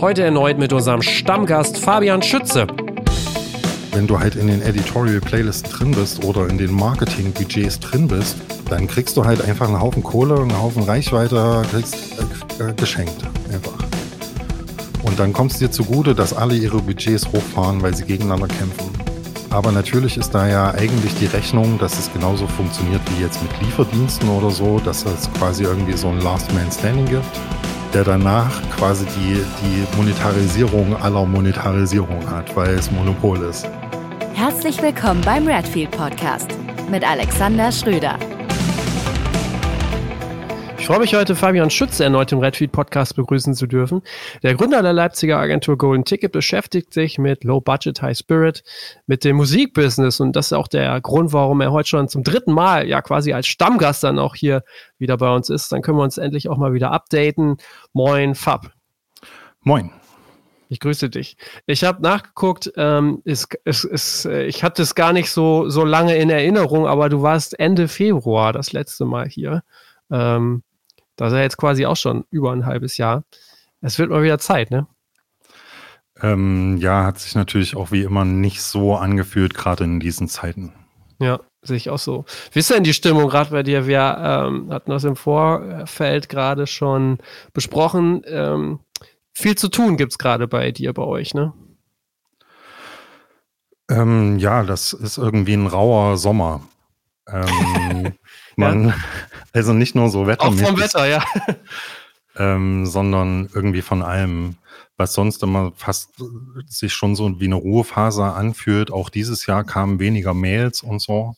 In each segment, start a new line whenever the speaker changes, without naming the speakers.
Heute erneut mit unserem Stammgast Fabian Schütze.
Wenn du halt in den Editorial Playlisten drin bist oder in den Marketing-Budgets drin bist, dann kriegst du halt einfach einen Haufen Kohle, einen Haufen Reichweite, kriegst äh, äh geschenkt. Einfach. Und dann kommt es dir zugute, dass alle ihre Budgets hochfahren, weil sie gegeneinander kämpfen. Aber natürlich ist da ja eigentlich die Rechnung, dass es genauso funktioniert wie jetzt mit Lieferdiensten oder so, dass es quasi irgendwie so ein Last Man Standing gibt, der danach quasi die, die Monetarisierung aller Monetarisierung hat, weil es Monopol ist.
Herzlich willkommen beim Redfield Podcast mit Alexander Schröder.
Ich freue mich heute, Fabian Schütze erneut im Redfeed Podcast begrüßen zu dürfen. Der Gründer der Leipziger Agentur Golden Ticket beschäftigt sich mit Low Budget, High Spirit, mit dem Musikbusiness und das ist auch der Grund, warum er heute schon zum dritten Mal ja quasi als Stammgast dann auch hier wieder bei uns ist. Dann können wir uns endlich auch mal wieder updaten. Moin, Fab.
Moin.
Ich grüße dich. Ich habe nachgeguckt, ähm, ist, ist, ist, ich hatte es gar nicht so, so lange in Erinnerung, aber du warst Ende Februar das letzte Mal hier. Ähm, das ist ja jetzt quasi auch schon über ein halbes Jahr. Es wird mal wieder Zeit, ne?
Ähm, ja, hat sich natürlich auch wie immer nicht so angefühlt, gerade in diesen Zeiten.
Ja, sehe ich auch so. Wie ist denn die Stimmung gerade bei dir? Wir ähm, hatten das im Vorfeld gerade schon besprochen. Ähm, viel zu tun gibt es gerade bei dir, bei euch, ne?
Ähm, ja, das ist irgendwie ein rauer Sommer. Ähm, man, ja. Also nicht nur so
wettermäßig. Auch vom Wetter, ja.
Ähm, sondern irgendwie von allem, was sonst immer fast sich schon so wie eine Ruhephase anfühlt. Auch dieses Jahr kamen weniger Mails und so.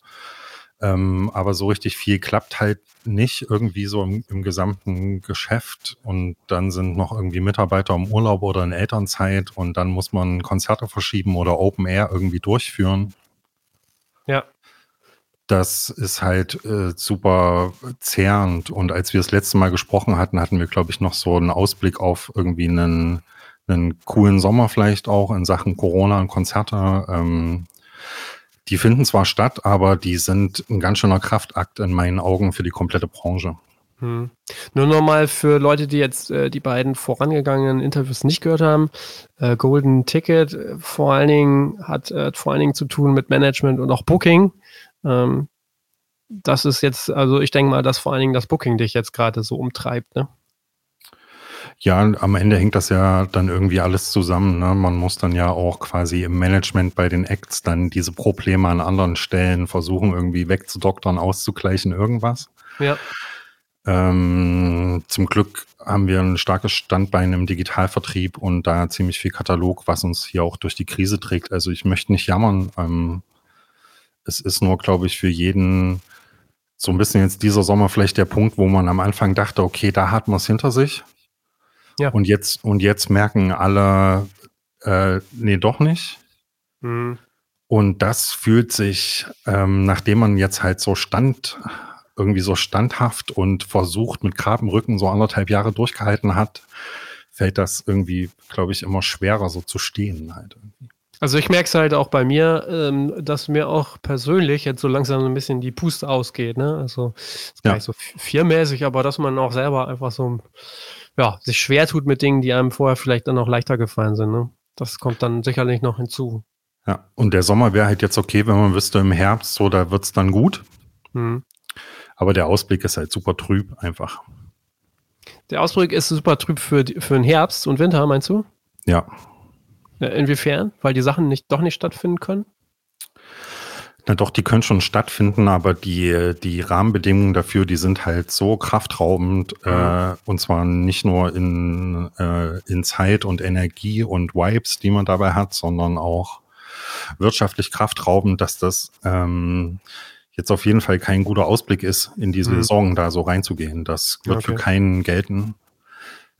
Ähm, aber so richtig viel klappt halt nicht irgendwie so im, im, gesamten Geschäft. Und dann sind noch irgendwie Mitarbeiter im Urlaub oder in Elternzeit und dann muss man Konzerte verschieben oder Open Air irgendwie durchführen.
Ja
das ist halt äh, super zehrend. Und als wir das letzte Mal gesprochen hatten, hatten wir, glaube ich, noch so einen Ausblick auf irgendwie einen, einen coolen Sommer vielleicht auch in Sachen Corona und Konzerte. Ähm, die finden zwar statt, aber die sind ein ganz schöner Kraftakt in meinen Augen für die komplette Branche.
Hm. Nur nochmal für Leute, die jetzt äh, die beiden vorangegangenen Interviews nicht gehört haben. Äh, Golden Ticket äh, vor allen Dingen hat äh, vor allen Dingen zu tun mit Management und auch Booking. Ähm, das ist jetzt, also ich denke mal, dass vor allen Dingen das Booking dich jetzt gerade so umtreibt, ne?
Ja, am Ende hängt das ja dann irgendwie alles zusammen. Ne? Man muss dann ja auch quasi im Management bei den Acts dann diese Probleme an anderen Stellen versuchen, irgendwie wegzudoktern, auszugleichen, irgendwas.
Ja.
Ähm, zum Glück haben wir ein starkes Standbein im Digitalvertrieb und da ziemlich viel Katalog, was uns hier auch durch die Krise trägt. Also ich möchte nicht jammern. Ähm, es ist nur, glaube ich, für jeden so ein bisschen jetzt dieser Sommer vielleicht der Punkt, wo man am Anfang dachte, okay, da hat man es hinter sich. Ja. Und jetzt, und jetzt merken alle, äh, nee, doch nicht. Mhm. Und das fühlt sich, ähm, nachdem man jetzt halt so stand, irgendwie so standhaft und versucht mit Grabenrücken so anderthalb Jahre durchgehalten hat, fällt das irgendwie, glaube ich, immer schwerer so zu stehen halt irgendwie.
Also ich merke es halt auch bei mir, ähm, dass mir auch persönlich jetzt so langsam ein bisschen die Puste ausgeht. Ne? Also ist gar ja. nicht so viermäßig, aber dass man auch selber einfach so ja, sich schwer tut mit Dingen, die einem vorher vielleicht dann auch leichter gefallen sind. Ne? Das kommt dann sicherlich noch hinzu.
Ja, und der Sommer wäre halt jetzt okay, wenn man wüsste, im Herbst, so, da wird es dann gut. Mhm. Aber der Ausblick ist halt super trüb einfach.
Der Ausblick ist super trüb für, für den Herbst und Winter, meinst du?
Ja,
inwiefern? Weil die Sachen nicht, doch nicht stattfinden können?
Na doch, die können schon stattfinden, aber die, die Rahmenbedingungen dafür, die sind halt so kraftraubend, mhm. äh, und zwar nicht nur in, äh, in Zeit und Energie und Vibes, die man dabei hat, sondern auch wirtschaftlich kraftraubend, dass das ähm, jetzt auf jeden Fall kein guter Ausblick ist, in diese mhm. Saison da so reinzugehen. Das wird okay. für keinen gelten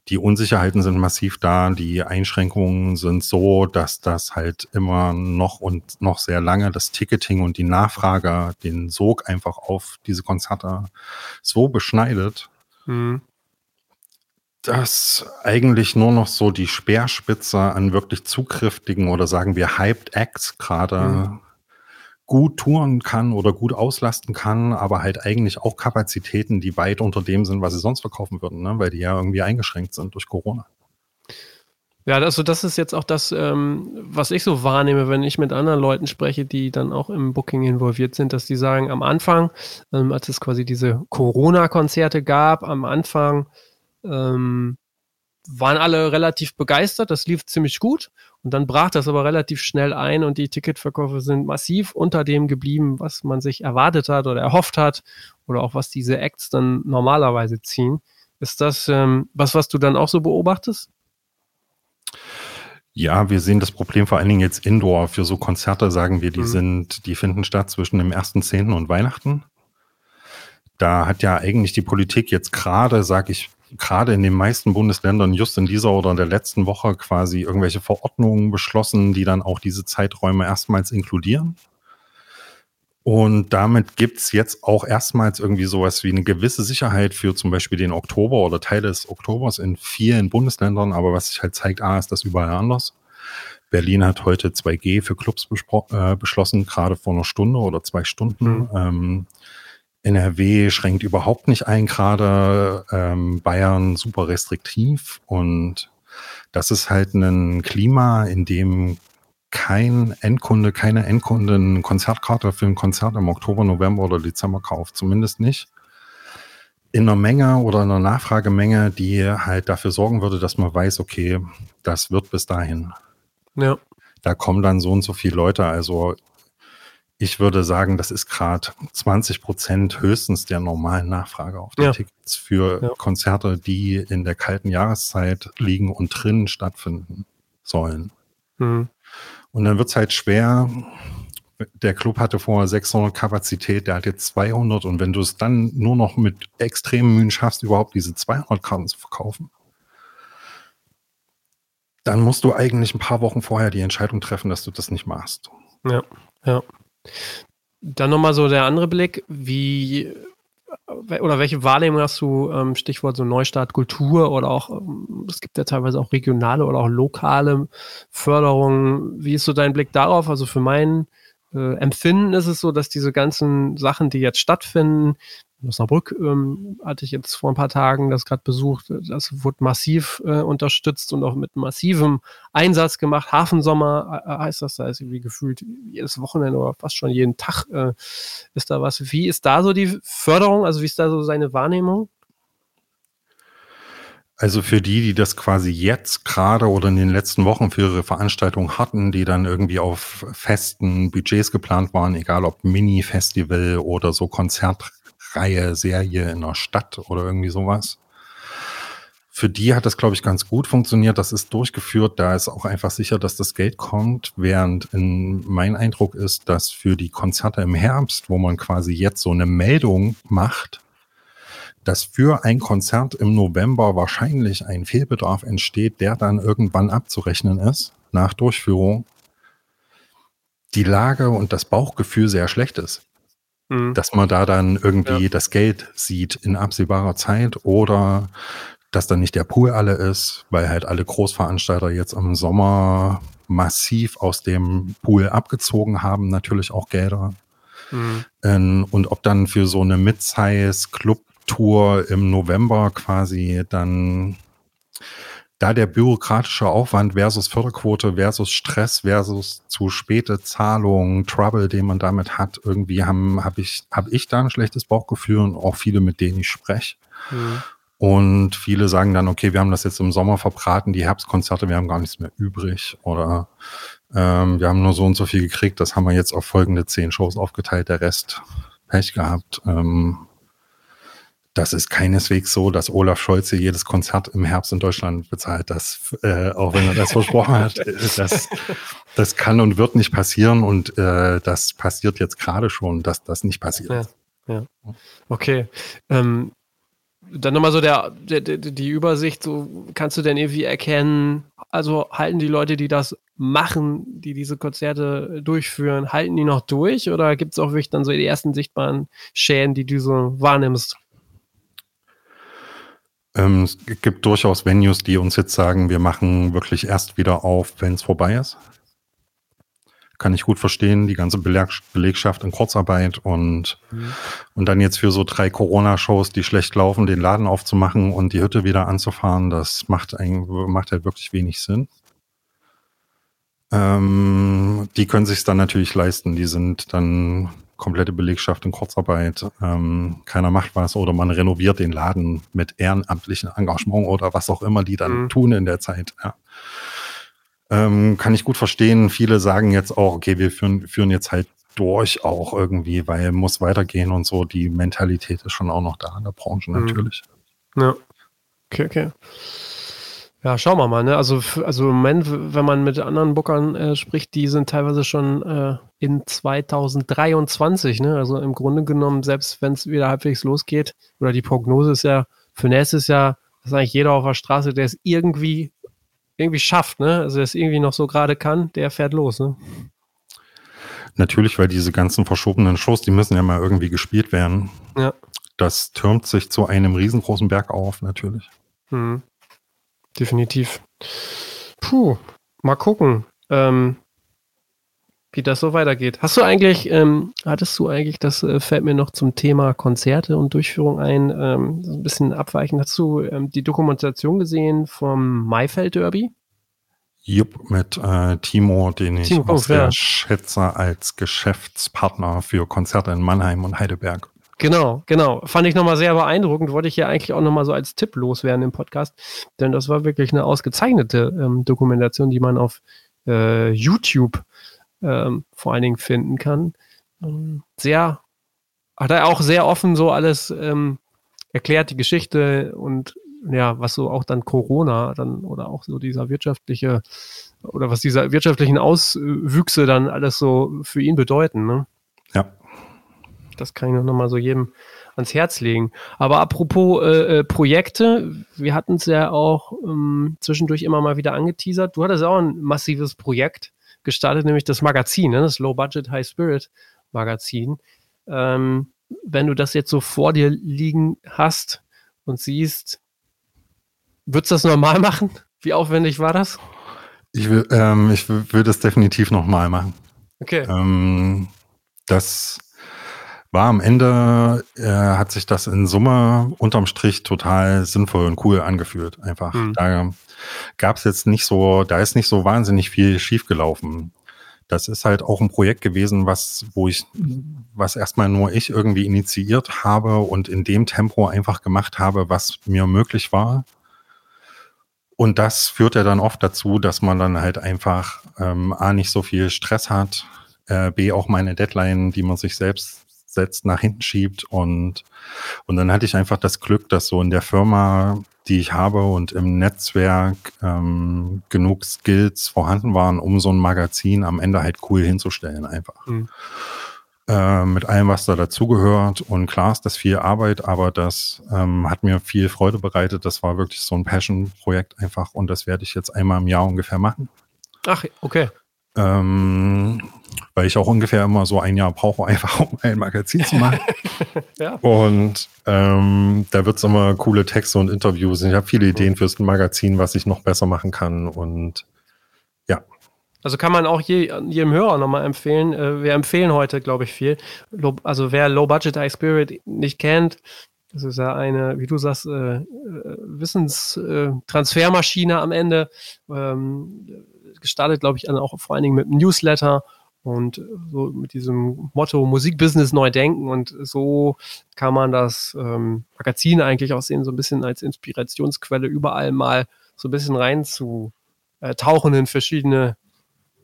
die Unsicherheiten sind massiv da, die Einschränkungen sind so, dass das halt immer noch und noch sehr lange das Ticketing und die Nachfrage den Sog einfach auf diese Konzerte so beschneidet, mhm. dass eigentlich nur noch so die Speerspitze an wirklich zukräftigen oder sagen wir Hyped Acts gerade mhm gut touren kann oder gut auslasten kann, aber halt eigentlich auch Kapazitäten, die weit unter dem sind, was sie sonst verkaufen würden, ne? weil die ja irgendwie eingeschränkt sind durch Corona.
Ja, also das ist jetzt auch das, ähm, was ich so wahrnehme, wenn ich mit anderen Leuten spreche, die dann auch im Booking involviert sind, dass die sagen, am Anfang, ähm, als es quasi diese Corona-Konzerte gab, am Anfang ähm, waren alle relativ begeistert, das lief ziemlich gut und dann brach das aber relativ schnell ein und die Ticketverkäufe sind massiv unter dem geblieben, was man sich erwartet hat oder erhofft hat oder auch was diese Acts dann normalerweise ziehen. Ist das ähm, was, was du dann auch so beobachtest?
Ja, wir sehen das Problem vor allen Dingen jetzt indoor. Für so Konzerte sagen wir, die mhm. sind, die finden statt zwischen dem 1.10. und Weihnachten. Da hat ja eigentlich die Politik jetzt gerade, sag ich, gerade in den meisten Bundesländern just in dieser oder in der letzten Woche quasi irgendwelche Verordnungen beschlossen, die dann auch diese Zeiträume erstmals inkludieren. Und damit gibt's jetzt auch erstmals irgendwie sowas wie eine gewisse Sicherheit für zum Beispiel den Oktober oder Teile des Oktobers in vielen Bundesländern. Aber was sich halt zeigt, A, ist das überall anders. Berlin hat heute 2G für Clubs äh, beschlossen, gerade vor einer Stunde oder zwei Stunden. Mhm. Ähm, NRW schränkt überhaupt nicht ein, gerade ähm, Bayern super restriktiv. Und das ist halt ein Klima, in dem kein Endkunde, keine Endkunden Konzertkarte für ein Konzert im Oktober, November oder Dezember kauft. Zumindest nicht in einer Menge oder in einer Nachfragemenge, die halt dafür sorgen würde, dass man weiß, okay, das wird bis dahin. Ja. Da kommen dann so und so viele Leute. Also ich würde sagen, das ist gerade 20 Prozent höchstens der normalen Nachfrage auf die ja. Tickets für ja. Konzerte, die in der kalten Jahreszeit liegen und drinnen stattfinden sollen. Mhm. Und dann wird es halt schwer. Der Club hatte vorher 600 Kapazität, der hat jetzt 200. Und wenn du es dann nur noch mit extremen Mühen schaffst, überhaupt diese 200 Karten zu verkaufen, dann musst du eigentlich ein paar Wochen vorher die Entscheidung treffen, dass du das nicht machst.
Ja, ja. Dann nochmal so der andere Blick, wie oder welche Wahrnehmung hast du, ähm, Stichwort so Neustart Kultur oder auch, ähm, es gibt ja teilweise auch regionale oder auch lokale Förderungen. Wie ist so dein Blick darauf? Also für mein äh, Empfinden ist es so, dass diese ganzen Sachen, die jetzt stattfinden, Osnabrück ähm, hatte ich jetzt vor ein paar Tagen das gerade besucht. Das wurde massiv äh, unterstützt und auch mit massivem Einsatz gemacht. Hafensommer äh, heißt das, da ist irgendwie gefühlt jedes Wochenende oder fast schon jeden Tag äh, ist da was. Wie ist da so die Förderung? Also wie ist da so seine Wahrnehmung?
Also für die, die das quasi jetzt gerade oder in den letzten Wochen für ihre Veranstaltung hatten, die dann irgendwie auf festen Budgets geplant waren, egal ob Mini-Festival oder so Konzert Reihe, Serie in der Stadt oder irgendwie sowas. Für die hat das, glaube ich, ganz gut funktioniert. Das ist durchgeführt. Da ist auch einfach sicher, dass das Geld kommt. Während in, mein Eindruck ist, dass für die Konzerte im Herbst, wo man quasi jetzt so eine Meldung macht, dass für ein Konzert im November wahrscheinlich ein Fehlbedarf entsteht, der dann irgendwann abzurechnen ist nach Durchführung, die Lage und das Bauchgefühl sehr schlecht ist. Mhm. Dass man da dann irgendwie ja. das Geld sieht in absehbarer Zeit oder dass dann nicht der Pool alle ist, weil halt alle Großveranstalter jetzt im Sommer massiv aus dem Pool abgezogen haben, natürlich auch Gelder. Mhm. Ähm, und ob dann für so eine Mid-Size-Club-Tour im November quasi dann da der bürokratische Aufwand versus Förderquote versus Stress versus zu späte Zahlungen, Trouble, den man damit hat, irgendwie haben, habe ich, habe ich da ein schlechtes Bauchgefühl und auch viele, mit denen ich spreche. Mhm. Und viele sagen dann, okay, wir haben das jetzt im Sommer verbraten, die Herbstkonzerte, wir haben gar nichts mehr übrig oder ähm, wir haben nur so und so viel gekriegt, das haben wir jetzt auf folgende zehn Shows aufgeteilt, der Rest Pech gehabt. Ähm, das ist keineswegs so, dass Olaf Scholz hier jedes Konzert im Herbst in Deutschland bezahlt. Das, äh, auch wenn er das versprochen hat, das, das kann und wird nicht passieren. Und äh, das passiert jetzt gerade schon, dass das nicht passiert.
Ja, ja. Okay. Ähm, dann nochmal so der, der, die Übersicht. So kannst du denn irgendwie erkennen? Also halten die Leute, die das machen, die diese Konzerte durchführen, halten die noch durch? Oder gibt es auch wirklich dann so die ersten sichtbaren Schäden, die du so wahrnimmst?
Ähm, es gibt durchaus Venues, die uns jetzt sagen, wir machen wirklich erst wieder auf, wenn es vorbei ist. kann ich gut verstehen, die ganze Beleg Belegschaft in Kurzarbeit und, mhm. und dann jetzt für so drei Corona-Shows, die schlecht laufen, den Laden aufzumachen und die Hütte wieder anzufahren, das macht, ein, macht halt wirklich wenig Sinn. Ähm, die können sich dann natürlich leisten, die sind dann komplette Belegschaft in Kurzarbeit, ähm, keiner macht was oder man renoviert den Laden mit ehrenamtlichem Engagement oder was auch immer die dann mhm. tun in der Zeit. Ja. Ähm, kann ich gut verstehen. Viele sagen jetzt auch, okay, wir führen, führen jetzt halt durch auch irgendwie, weil muss weitergehen und so. Die Mentalität ist schon auch noch da in der Branche mhm. natürlich.
Ja. Okay, okay. Ja, schauen wir mal. Ne? Also, also im Moment, wenn man mit anderen Bookern äh, spricht, die sind teilweise schon äh, in 2023. Ne? Also im Grunde genommen, selbst wenn es wieder halbwegs losgeht, oder die Prognose ist ja für nächstes Jahr, dass eigentlich jeder auf der Straße, der es irgendwie irgendwie schafft, ne? Also der es irgendwie noch so gerade kann, der fährt los, ne?
Natürlich, weil diese ganzen verschobenen Shows, die müssen ja mal irgendwie gespielt werden. Ja. Das türmt sich zu einem riesengroßen Berg auf, natürlich. Mhm
definitiv. Puh, mal gucken, ähm, wie das so weitergeht. Hast du eigentlich, ähm, hattest du eigentlich, das äh, fällt mir noch zum Thema Konzerte und Durchführung ein, ähm, so ein bisschen abweichend, hast du ähm, die Dokumentation gesehen vom Maifeld Derby?
Jupp, mit äh, Timo, den ich Timo, sehr ja. schätze als Geschäftspartner für Konzerte in Mannheim und Heidelberg.
Genau, genau. Fand ich nochmal sehr beeindruckend. Wollte ich ja eigentlich auch nochmal so als Tipp loswerden im Podcast. Denn das war wirklich eine ausgezeichnete ähm, Dokumentation, die man auf äh, YouTube ähm, vor allen Dingen finden kann. Ähm, sehr, hat er auch sehr offen so alles ähm, erklärt, die Geschichte und ja, was so auch dann Corona dann oder auch so dieser wirtschaftliche oder was diese wirtschaftlichen Auswüchse dann alles so für ihn bedeuten. Ne?
Ja.
Das kann ich noch mal so jedem ans Herz legen. Aber apropos äh, äh, Projekte, wir hatten es ja auch ähm, zwischendurch immer mal wieder angeteasert. Du hattest auch ein massives Projekt gestartet, nämlich das Magazin, ne? das Low Budget High Spirit Magazin. Ähm, wenn du das jetzt so vor dir liegen hast und siehst, würdest du das normal machen? Wie aufwendig war das?
Ich will, ähm, ich würde es definitiv nochmal machen.
Okay.
Ähm, das war am Ende, äh, hat sich das in Summe unterm Strich total sinnvoll und cool angefühlt. Einfach. Mhm. Da gab es jetzt nicht so, da ist nicht so wahnsinnig viel schiefgelaufen. Das ist halt auch ein Projekt gewesen, was, wo ich, was erstmal nur ich irgendwie initiiert habe und in dem Tempo einfach gemacht habe, was mir möglich war. Und das führt ja dann oft dazu, dass man dann halt einfach ähm, A, nicht so viel Stress hat, äh, B, auch meine Deadline, die man sich selbst setzt, nach hinten schiebt. Und, und dann hatte ich einfach das Glück, dass so in der Firma, die ich habe und im Netzwerk ähm, genug Skills vorhanden waren, um so ein Magazin am Ende halt cool hinzustellen einfach. Mhm. Äh, mit allem, was da dazugehört. Und klar ist das viel Arbeit, aber das ähm, hat mir viel Freude bereitet. Das war wirklich so ein Passion-Projekt einfach und das werde ich jetzt einmal im Jahr ungefähr machen.
Ach, okay.
Ähm, weil ich auch ungefähr immer so ein Jahr brauche, einfach um ein Magazin zu machen. ja. Und ähm, da wird es immer coole Texte und Interviews. Ich habe viele Ideen fürs Magazin, was ich noch besser machen kann. Und ja.
Also kann man auch je, jedem Hörer nochmal empfehlen. Äh, wir empfehlen heute, glaube ich, viel. Also wer Low Budget High Spirit nicht kennt, das ist ja eine, wie du sagst, äh, äh Wissenstransfermaschine am Ende. Ähm, gestartet, glaube ich, auch vor allen Dingen mit einem Newsletter und so mit diesem Motto Musikbusiness neu denken und so kann man das ähm, Magazin eigentlich auch sehen, so ein bisschen als Inspirationsquelle überall mal so ein bisschen rein zu äh, tauchen in verschiedene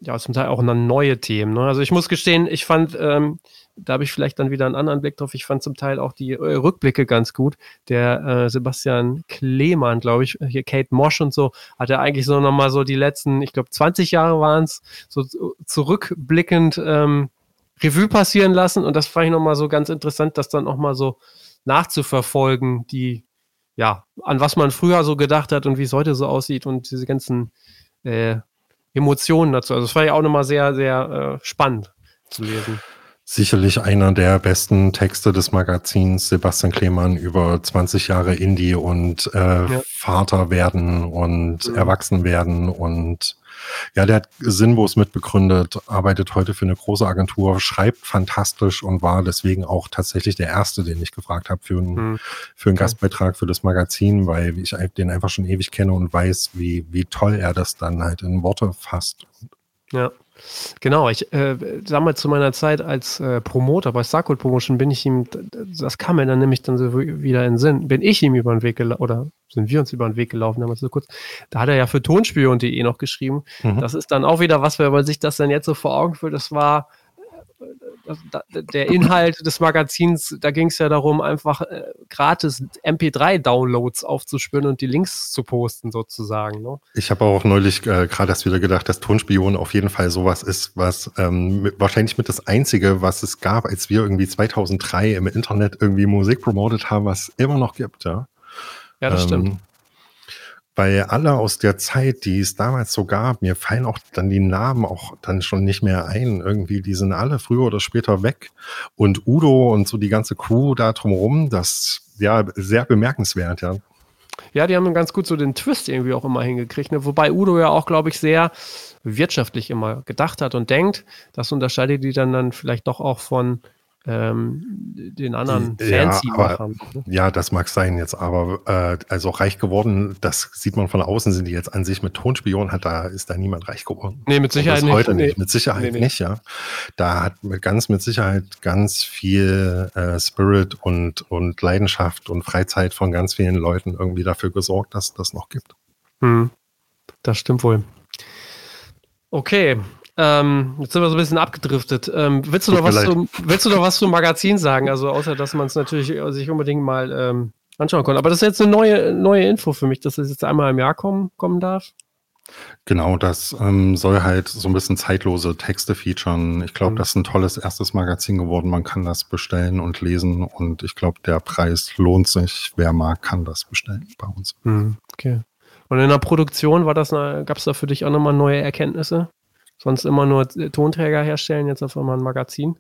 ja, zum Teil auch dann neue Themen. Ne? Also ich muss gestehen, ich fand, ähm, da habe ich vielleicht dann wieder einen anderen Blick drauf, ich fand zum Teil auch die äh, Rückblicke ganz gut. Der äh, Sebastian Klemann, glaube ich, hier Kate Mosch und so, hat er eigentlich so nochmal so die letzten, ich glaube 20 Jahre waren es, so zurückblickend ähm, Revue passieren lassen und das fand ich nochmal so ganz interessant, das dann auch mal so nachzuverfolgen, die, ja, an was man früher so gedacht hat und wie es heute so aussieht und diese ganzen äh, Emotionen dazu. Also es war ja auch nochmal sehr, sehr äh, spannend zu lesen.
Sicherlich einer der besten Texte des Magazins, Sebastian Klemann, über 20 Jahre Indie und äh, ja. Vater werden und mhm. erwachsen werden und Ja, der hat Sinnbos mitbegründet, arbeitet heute für eine große Agentur, schreibt fantastisch und war deswegen auch tatsächlich der Erste, den ich gefragt habe für, einen, hm. für einen Gastbeitrag für das Magazin, weil ich den einfach schon ewig kenne und weiß, wie, wie toll er das dann halt in Worte fasst.
Ja. Genau, ich äh, damals zu meiner Zeit als äh, Promoter bei Starcode Promotion bin ich ihm, das kam mir dann nämlich dann so wieder in den Sinn, bin ich ihm über den Weg gelaufen, oder sind wir uns über den Weg gelaufen, damals so kurz, da hat er ja für tonspion.de noch geschrieben. Mhm. Das ist dann auch wieder was, wenn man sich das dann jetzt so vor Augen führt, das war der Inhalt des Magazins, da ging es ja darum, einfach äh, gratis MP3-Downloads aufzuspüren und die Links zu posten, sozusagen. Ne?
Ich habe auch neulich äh, gerade erst wieder gedacht, dass Tonspion auf jeden Fall sowas ist, was ähm, mit, wahrscheinlich mit das Einzige, was es gab, als wir irgendwie 2003 im Internet irgendwie Musik promotet haben, was immer noch gibt. Ja,
ja das ähm, stimmt
weil alle aus der Zeit, die es damals so gab, mir fallen auch dann die Namen auch dann schon nicht mehr ein. Irgendwie, die sind alle früher oder später weg. Und Udo und so die ganze Crew da drumherum, das ja sehr bemerkenswert, ja.
Ja, die haben ganz gut so den Twist irgendwie auch immer hingekriegt. Ne? Wobei Udo ja auch, glaube ich, sehr wirtschaftlich immer gedacht hat und denkt. Das unterscheidet die dann, dann vielleicht doch auch von ähm, den anderen fancy
ja, aber, Ja, das mag sein jetzt, aber äh, also reich geworden, das sieht man von außen, sind die jetzt an sich mit Tonspion, hat da ist da niemand reich geworden.
Nee, mit Sicherheit
nicht. Heute nicht, mit Sicherheit nee, nicht, ja. Da hat ganz mit Sicherheit ganz viel äh, Spirit und, und Leidenschaft und Freizeit von ganz vielen Leuten irgendwie dafür gesorgt, dass das noch gibt.
Hm. Das stimmt wohl. Okay, ähm, jetzt sind wir so ein bisschen abgedriftet. Ähm, willst, du noch was zum, willst du noch was zum Magazin sagen? Also außer, dass man es natürlich äh, sich unbedingt mal ähm, anschauen konnte. Aber das ist jetzt eine neue, neue Info für mich, dass es jetzt einmal im Jahr kommen, kommen darf.
Genau, das ähm, soll halt so ein bisschen zeitlose Texte featuren. Ich glaube, mhm. das ist ein tolles erstes Magazin geworden. Man kann das bestellen und lesen und ich glaube, der Preis lohnt sich. Wer mag, kann das bestellen bei uns.
Mhm. Okay. Und in der Produktion war das, gab es da für dich auch nochmal neue Erkenntnisse? Sonst immer nur Tonträger herstellen, jetzt auf einmal ein Magazin?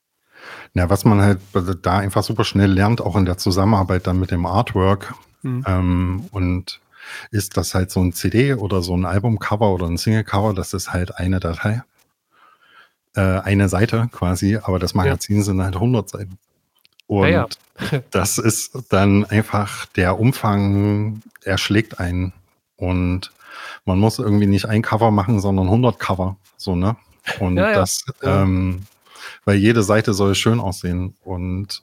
Ja, was man halt da einfach super schnell lernt, auch in der Zusammenarbeit dann mit dem Artwork, mhm. ähm, und ist das halt so ein CD oder so ein Albumcover oder ein Singlecover, das ist halt eine Datei, äh, eine Seite quasi, aber das Magazin ja. sind halt 100 Seiten. Und ja, ja. das ist dann einfach der Umfang, erschlägt einen und man muss irgendwie nicht ein Cover machen, sondern 100 Cover. So, ne? Und ja, das, ja. Ähm, weil jede Seite soll schön aussehen. Und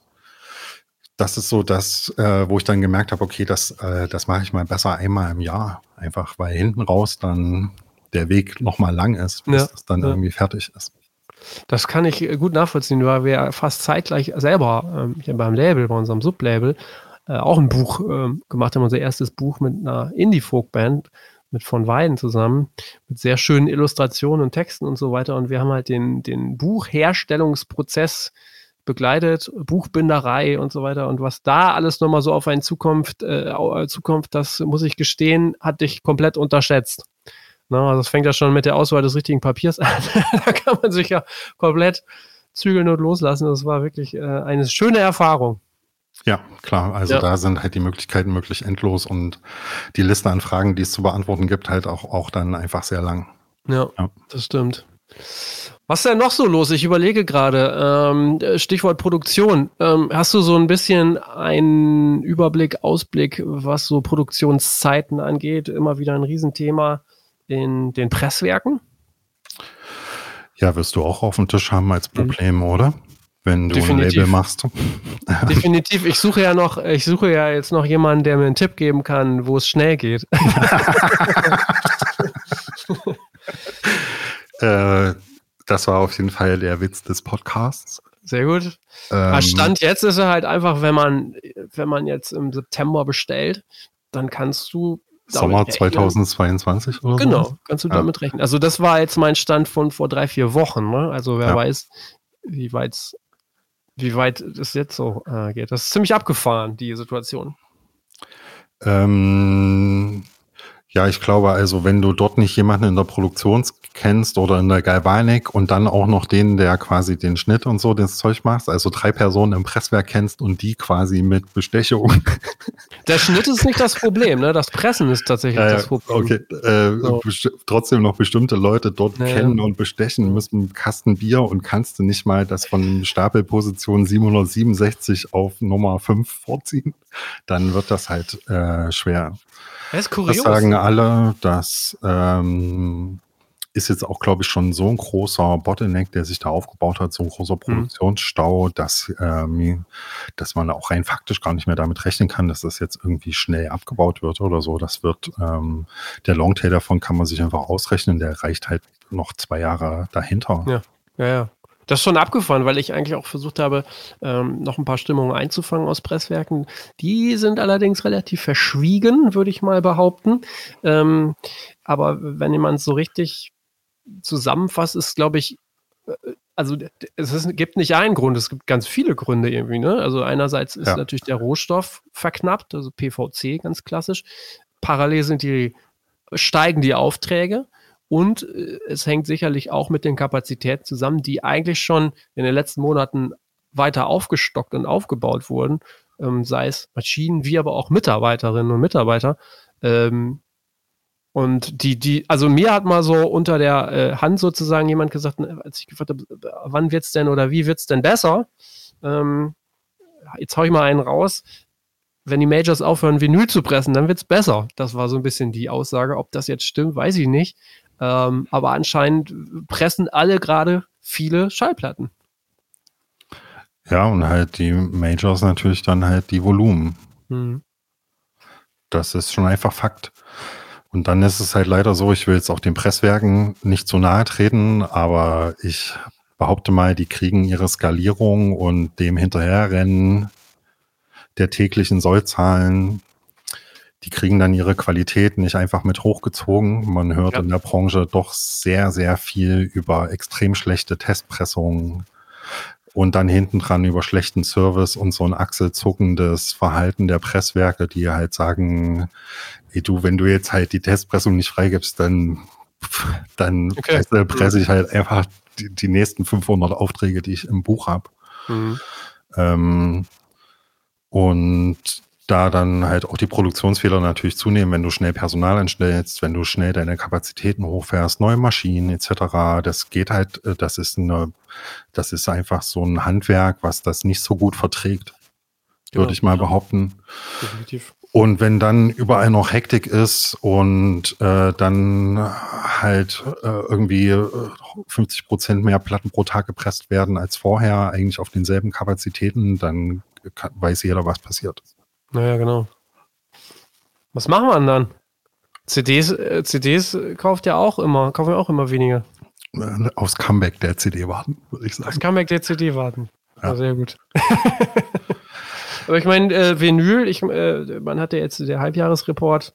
das ist so das, äh, wo ich dann gemerkt habe, okay, das, äh, das mache ich mal besser einmal im Jahr. Einfach, weil hinten raus dann der Weg nochmal lang ist, bis ja, es dann ja. irgendwie fertig ist.
Das kann ich gut nachvollziehen, weil wir fast zeitgleich selber ähm, beim Label, bei unserem Sublabel, äh, auch ein Buch äh, gemacht haben, unser erstes Buch mit einer Indie-Folk-Band, mit von Weiden zusammen, mit sehr schönen Illustrationen und Texten und so weiter. Und wir haben halt den, den Buchherstellungsprozess begleitet, Buchbinderei und so weiter. Und was da alles nochmal so auf einen Zukunft, äh, Zukunft, das muss ich gestehen, hat dich komplett unterschätzt. Na, also es fängt ja schon mit der Auswahl des richtigen Papiers an. da kann man sich ja komplett zügeln und loslassen. Das war wirklich äh, eine schöne Erfahrung.
Ja, klar. Also ja. da sind halt die Möglichkeiten möglich endlos und die Liste an Fragen, die es zu beantworten gibt, halt auch, auch dann einfach sehr lang.
Ja, ja. das stimmt. Was ist denn noch so los? Ich überlege gerade, ähm, Stichwort Produktion. Ähm, hast du so ein bisschen einen Überblick, Ausblick, was so Produktionszeiten angeht? Immer wieder ein Riesenthema in den Presswerken?
Ja, wirst du auch auf dem Tisch haben als mhm. Problem, mhm. oder? Wenn du Definitiv. ein Label machst.
Definitiv. Ich suche ja noch, ich suche ja jetzt noch jemanden, der mir einen Tipp geben kann, wo es schnell geht.
äh, das war auf jeden Fall der Witz des Podcasts.
Sehr gut. Ähm, Stand jetzt ist er halt einfach, wenn man, wenn man jetzt im September bestellt, dann kannst du
Sommer 2022 oder
so. Genau, kannst du ja. damit rechnen. Also das war jetzt mein Stand von vor drei, vier Wochen. Ne? Also wer ja. weiß, wie weit es wie weit es jetzt so äh, geht. Das ist ziemlich abgefahren, die Situation.
Ähm, Ja, ich glaube also, wenn du dort nicht jemanden in der Produktion kennst oder in der Galvanik und dann auch noch den, der quasi den Schnitt und so das Zeug macht, also drei Personen im Presswerk kennst und die quasi mit Bestechung.
Der Schnitt ist nicht das Problem, ne? Das Pressen ist tatsächlich
Ja,
das Problem.
okay, äh,
So.
trotzdem noch bestimmte Leute dort
Ja, ja.
kennen und bestechen müssen Kasten Bier und kannst du nicht mal das von Stapelposition 767 auf Nummer 5 vorziehen, dann wird das halt äh, schwer.
Das ist
Das
kurios.
sagen alle, das ähm, ist jetzt auch, glaube ich, schon so ein großer Bottleneck, der sich da aufgebaut hat, so ein großer Produktionsstau, dass, ähm, dass man auch rein faktisch gar nicht mehr damit rechnen kann, dass das jetzt irgendwie schnell abgebaut wird oder so. Das wird ähm, der Longtail davon kann man sich einfach ausrechnen, der reicht halt noch zwei Jahre dahinter.
Ja. Ja, ja. Das ist schon abgefahren, weil ich eigentlich auch versucht habe, ähm, noch ein paar Stimmungen einzufangen aus Presswerken. Die sind allerdings relativ verschwiegen, würde ich mal behaupten. Ähm, aber wenn jemand so richtig zusammenfasst, ist, glaube ich, äh, also es ist, gibt nicht einen Grund, es gibt ganz viele Gründe irgendwie. Ne? Also einerseits ist
Ja.
natürlich der Rohstoff verknappt, also PVC ganz klassisch. Parallel sind die, steigen die Aufträge. Und äh, es hängt sicherlich auch mit den Kapazitäten zusammen, die eigentlich schon in den letzten Monaten weiter aufgestockt und aufgebaut wurden, ähm, sei es Maschinen, wie aber auch Mitarbeiterinnen und Mitarbeiter. Ähm, und die, die, also mir hat mal so unter der äh, Hand sozusagen jemand gesagt, ne, als ich gefragt habe, wann wird's denn oder wie wird's denn besser? Ähm, jetzt hau ich mal einen raus. Wenn die Majors aufhören, Vinyl zu pressen, dann wird's besser. Das war so ein bisschen die Aussage. Ob das jetzt stimmt, weiß ich nicht. Ähm, aber anscheinend pressen alle gerade viele Schallplatten.
Ja, und halt die Majors natürlich dann halt die Volumen.
Hm.
Das ist schon einfach Fakt. Und dann ist es halt leider so, ich will jetzt auch den Presswerken nicht zu nahe treten, aber ich behaupte mal, die kriegen ihre Skalierung und dem Hinterherrennen der täglichen Sollzahlen, die kriegen dann ihre Qualität nicht einfach mit hochgezogen. Man hört
Ja.
in der Branche doch sehr, sehr viel über extrem schlechte Testpressungen und dann hinten dran über schlechten Service und so ein achselzuckendes Verhalten der Presswerke, die halt sagen, ey du, wenn du jetzt halt die Testpressung nicht freigibst, dann, dann
Okay.
presse, presse ich halt einfach die, die nächsten 500 Aufträge, die ich im Buch habe.
Hm.
Ähm, und da dann halt auch die Produktionsfehler natürlich zunehmen, wenn du schnell Personal anstellst, wenn du schnell deine Kapazitäten hochfährst, neue Maschinen etc. Das geht halt, äh, das ist eine, das ist einfach so ein Handwerk, was das nicht so gut verträgt,
Genau.
würde ich mal behaupten.
Definitiv.
Und wenn dann überall noch Hektik ist und äh, dann halt äh, irgendwie äh, 50 Prozent mehr Platten pro Tag gepresst werden als vorher, eigentlich auf denselben Kapazitäten, dann kann, weiß jeder, was passiert.
Naja, genau. Was machen wir denn dann? CDs, äh, CDs kauft ja auch immer, kaufen ja auch immer weniger.
Äh, aufs Comeback der CD warten, würde ich sagen.
Comeback der CD warten. Ja. Sehr gut. Aber ich meine, äh, Vinyl, ich, äh, man hat ja jetzt der Halbjahresreport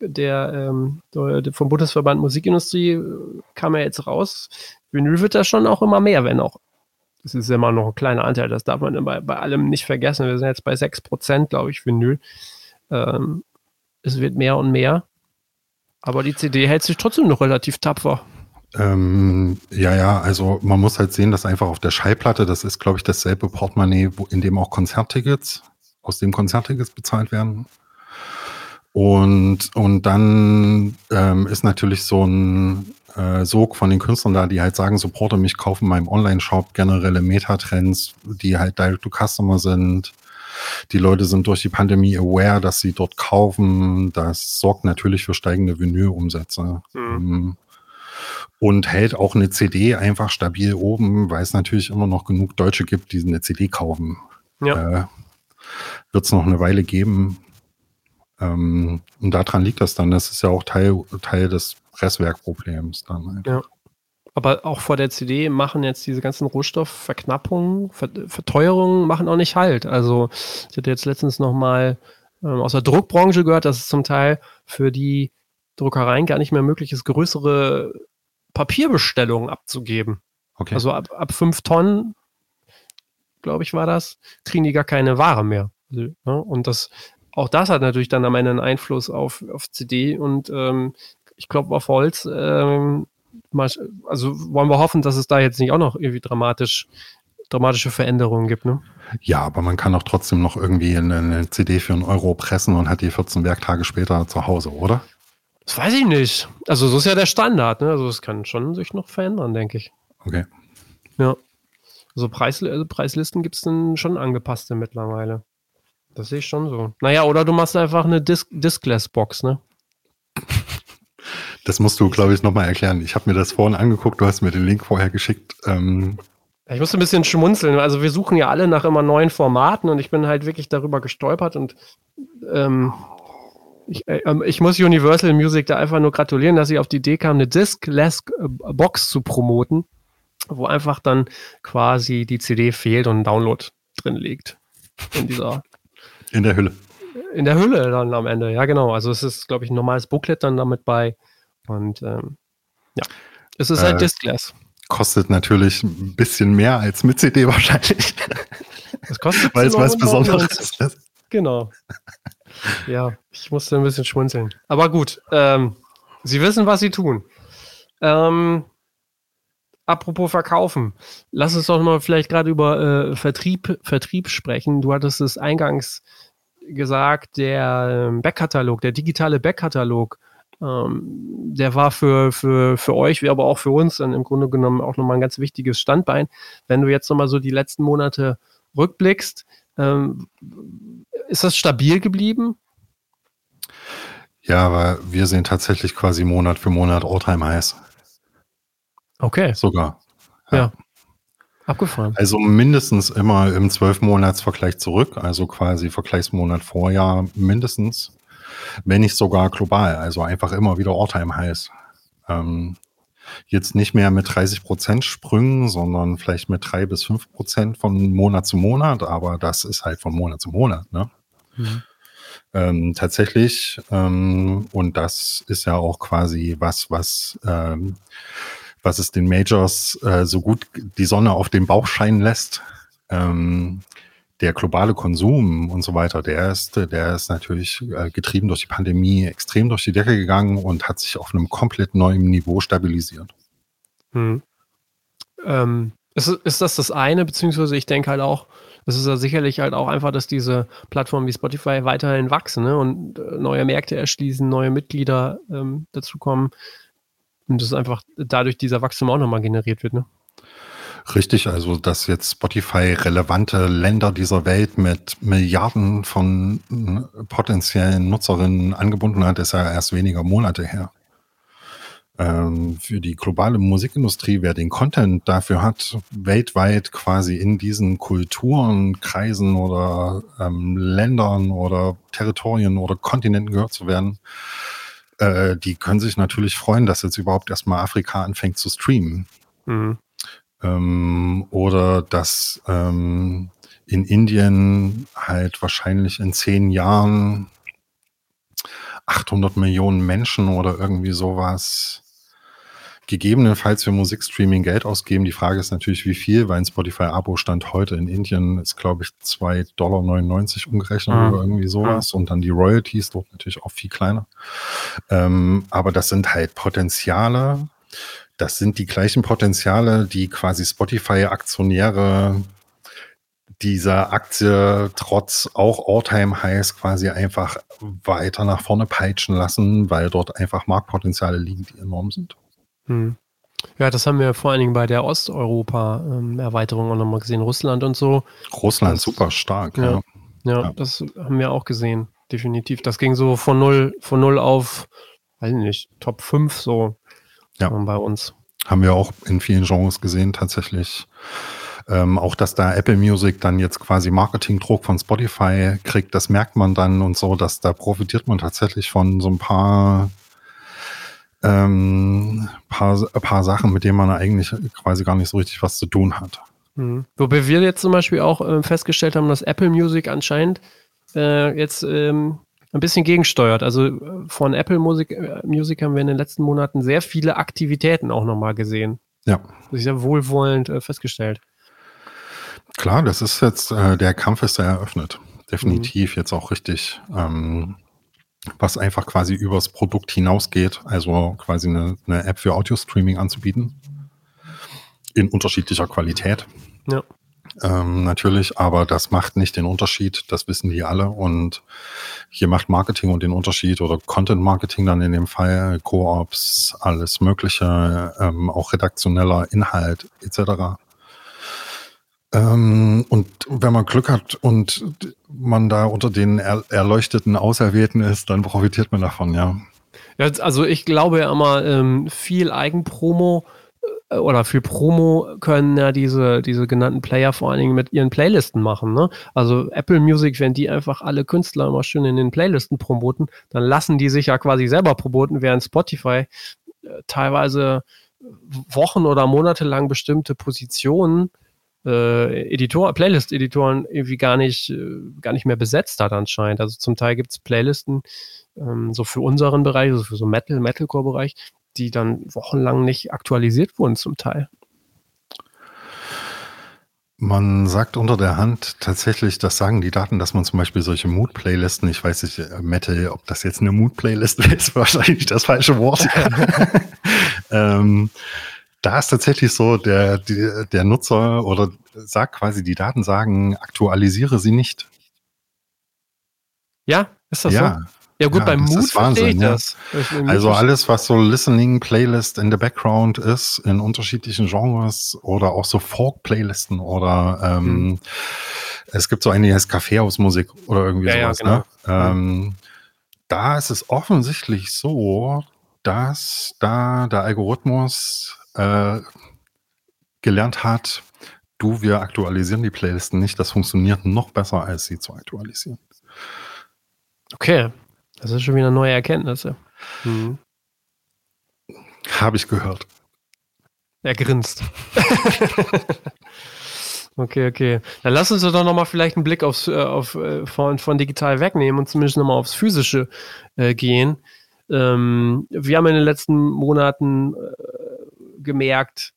der, ähm, der vom Bundesverband Musikindustrie äh, kam ja jetzt raus. Vinyl wird da schon auch immer mehr, wenn auch. Das ist immer noch ein kleiner Anteil, das darf man bei, bei allem nicht vergessen. Wir sind jetzt bei 6%, glaube ich, Vinyl. Ähm, es wird mehr und mehr. Aber die CD hält sich trotzdem noch relativ tapfer.
Ähm, ja, ja, also man muss halt sehen, dass einfach auf der Schallplatte, das ist, glaube ich, dasselbe Portemonnaie, wo, in dem auch Konzerttickets, aus dem Konzerttickets bezahlt werden. Und, und dann ähm, ist natürlich so ein äh, Sog von den Künstlern da, die halt sagen, supporte mich, kaufe in meinem Online-Shop generelle Metatrends, die halt Direct-to-Customer sind. Die Leute sind durch die Pandemie aware, dass sie dort kaufen. Das sorgt natürlich für steigende Vinylumsätze. Mhm. Und hält auch eine CD einfach stabil oben, weil es natürlich immer noch genug Deutsche gibt, die eine CD kaufen.
Ja.
Äh, Wird es noch eine Weile geben. Ähm, und daran liegt das dann. Das ist ja auch Teil, Teil des Presswerkproblems dann.
Ja. Aber auch vor der CD machen jetzt diese ganzen Rohstoffverknappungen, Ver Verteuerungen machen auch nicht halt. Also ich hatte jetzt letztens nochmal ähm, aus der Druckbranche gehört, dass es zum Teil für die Druckereien gar nicht mehr möglich ist, größere Papierbestellungen abzugeben.
Okay.
Also ab, ab fünf Tonnen, glaube ich, war das, kriegen die gar keine Ware mehr. Also, ne? Und das auch das hat natürlich dann am Ende einen Einfluss auf, auf CD und ähm, ich glaube auf Holz, ähm, also wollen wir hoffen, dass es da jetzt nicht auch noch irgendwie dramatisch, dramatische Veränderungen gibt, ne?
Ja, aber man kann auch trotzdem noch irgendwie eine, eine CD für einen Euro pressen und hat die 14 Werktage später zu Hause, oder?
Das weiß ich nicht. Also so ist ja der Standard, ne? Also es kann schon sich noch verändern, denke ich.
Okay.
Ja. Also, Preis, also Preislisten gibt es dann schon angepasste mittlerweile. Das sehe ich schon so. Naja, oder du machst einfach eine Dis Diskless-Box, ne?
Das musst du, glaube ich, nochmal erklären. Ich habe mir das vorhin angeguckt, du hast mir den Link vorher geschickt. Ähm
ich musste ein bisschen schmunzeln. Also wir suchen ja alle nach immer neuen Formaten und ich bin halt wirklich darüber gestolpert und ähm, ich, äh, ähm, ich, muss Universal Music da einfach nur gratulieren, dass sie auf die Idee kam, eine Diskless äh, Box zu promoten, wo einfach dann quasi die CD fehlt und ein Download drin liegt. In dieser.
In der Hülle.
In der Hülle dann am Ende, ja genau. Also es ist, glaube ich, ein normales Booklet dann damit bei. Und ähm, ja, es ist halt äh, Diskless.
Kostet natürlich ein bisschen mehr als mit CD wahrscheinlich.
Es kostet
Weil es was Besonderes ist.
Genau. Ja, ich musste ein bisschen schmunzeln. Aber gut, ähm, Sie wissen, was Sie tun. Ähm, apropos Verkaufen, lass uns doch mal vielleicht gerade über äh, Vertrieb, Vertrieb sprechen. Du hattest es eingangs gesagt, der ähm, Backkatalog, der digitale Backkatalog, ähm, der war für, für, für euch, wie aber auch für uns dann im Grunde genommen auch nochmal ein ganz wichtiges Standbein. Wenn du jetzt nochmal so die letzten Monate rückblickst, ähm, ist das stabil geblieben?
Ja, aber wir sehen tatsächlich quasi Monat für Monat Alltime Highs.
Okay.
Sogar.
Ja. ja. Abgefahren.
Also mindestens immer im Zwölfmonatsvergleich zurück, also quasi Vergleichsmonat Vorjahr mindestens, wenn nicht sogar global, also einfach immer wieder Alltime Highs. Ähm, jetzt nicht mehr mit 30 Prozent Sprüngen, sondern vielleicht mit drei bis fünf Prozent von Monat zu Monat, aber das ist halt von Monat zu Monat. Ne? Mhm. Ähm, tatsächlich, ähm, und das ist ja auch quasi was, was, ähm, was es den Majors äh, so gut die Sonne auf den Bauch scheinen lässt. Ähm, der globale Konsum und so weiter, der ist, der ist natürlich äh, getrieben durch die Pandemie extrem durch die Decke gegangen und hat sich auf einem komplett neuen Niveau stabilisiert.
Hm. Ähm, ist, ist das das eine, beziehungsweise ich denke halt auch, das ist ja sicherlich halt auch einfach, dass diese Plattformen wie Spotify weiterhin wachsen ne? und äh, neue Märkte erschließen, neue Mitglieder ähm, dazukommen und das einfach dadurch dieser Wachstum auch nochmal generiert wird. Ne?
Richtig, also dass jetzt Spotify relevante Länder dieser Welt mit Milliarden von äh, potenziellen Nutzerinnen angebunden hat, ist ja erst weniger Monate her. Ähm, für die globale Musikindustrie, wer den Content dafür hat, weltweit quasi in diesen Kulturen, Kreisen oder ähm, Ländern oder Territorien oder Kontinenten gehört zu werden, äh, die können sich natürlich freuen, dass jetzt überhaupt erstmal Afrika anfängt zu streamen. Mhm. Ähm, oder dass ähm, in Indien halt wahrscheinlich in zehn Jahren 800 Millionen Menschen oder irgendwie sowas gegebenenfalls für Musikstreaming Geld ausgeben. Die Frage ist natürlich, wie viel, weil ein Spotify-Abo-Stand heute in Indien ist, glaube ich, 2,99 Dollar umgerechnet mhm. oder irgendwie sowas. Mhm. Und dann die Royalties dort natürlich auch viel kleiner. Ähm, aber das sind halt Potenziale, das sind die gleichen Potenziale, die quasi Spotify-Aktionäre dieser Aktie trotz auch All-Time-Highs quasi einfach weiter nach vorne peitschen lassen, weil dort einfach Marktpotenziale liegen, die enorm sind. Hm.
Ja, das haben wir vor allen Dingen bei der Osteuropa-Erweiterung auch nochmal gesehen, Russland und so.
Russland das, super stark,
ja. Ja, ja. das haben wir auch gesehen, definitiv. Das ging so von null, von null auf, weiß nicht, Top 5 so ja. bei uns.
Haben wir auch in vielen Genres gesehen, tatsächlich. Ähm, auch dass da Apple Music dann jetzt quasi Marketingdruck von Spotify kriegt, das merkt man dann und so, dass da profitiert man tatsächlich von so ein paar, ähm, paar, paar Sachen, mit denen man eigentlich quasi gar nicht so richtig was zu tun hat.
Mhm. Wobei wir jetzt zum Beispiel auch äh, festgestellt haben, dass Apple Music anscheinend äh, jetzt ähm, ein bisschen gegensteuert. Also äh, von Apple Music, äh, Music haben wir in den letzten Monaten sehr viele Aktivitäten auch nochmal gesehen.
Ja.
Das ist sehr wohlwollend äh, festgestellt.
Klar, das ist jetzt, äh, der Kampf ist ja eröffnet. definitiv mhm. jetzt auch richtig, ähm, was einfach quasi übers Produkt hinausgeht, also quasi eine, eine App für Audio-Streaming anzubieten. In unterschiedlicher Qualität. Ja. Ähm, natürlich, aber das macht nicht den Unterschied, das wissen die alle. Und hier macht Marketing und den Unterschied oder Content Marketing dann in dem Fall, Co-ops, alles Mögliche, ähm, auch redaktioneller Inhalt etc. Ähm, und wenn man Glück hat und man da unter den er erleuchteten Auserwählten ist, dann profitiert man davon, ja.
ja also ich glaube ja immer, ähm, viel Eigenpromo äh, oder viel Promo können ja diese, diese genannten Player vor allen Dingen mit ihren Playlisten machen. Ne? Also Apple Music, wenn die einfach alle Künstler immer schön in den Playlisten promoten, dann lassen die sich ja quasi selber promoten, während Spotify äh, teilweise Wochen oder Monate lang bestimmte Positionen äh, Editor, Playlist-Editoren irgendwie gar nicht, äh, gar nicht mehr besetzt hat anscheinend. Also zum Teil gibt es Playlisten, ähm, so für unseren Bereich, also für so Metal, Metalcore-Bereich, die dann wochenlang nicht aktualisiert wurden zum Teil.
Man sagt unter der Hand tatsächlich, das sagen die Daten, dass man zum Beispiel solche Mood-Playlisten, ich weiß nicht, äh, Metal, ob das jetzt eine Mood-Playlist ist, wahrscheinlich das falsche Wort. ähm, da ist tatsächlich so, der, der, der Nutzer oder sagt quasi, die Daten sagen, aktualisiere sie nicht.
Ja, ist das
ja.
so? Ja, gut, ja, beim Mood verstehe ich das.
Also alles, was so Listening, Playlist in the Background ist, in unterschiedlichen Genres oder auch so Folk-Playlisten oder ähm, hm. es gibt so eine, die heißt Kaffeehausmusik oder irgendwie ja, sowas. Ja, genau. ne? ähm, da ist es offensichtlich so, dass da der Algorithmus äh, gelernt hat, du, wir aktualisieren die Playlisten nicht. Das funktioniert noch besser, als sie zu aktualisieren.
Okay, das ist schon wieder neue Erkenntnisse. Mhm.
Habe ich gehört.
Er grinst. okay, okay. Dann lass uns doch nochmal vielleicht einen Blick aufs, äh, auf, äh, von, von digital wegnehmen und zumindest nochmal aufs Physische äh, gehen. Ähm, wir haben in den letzten Monaten äh, gemerkt,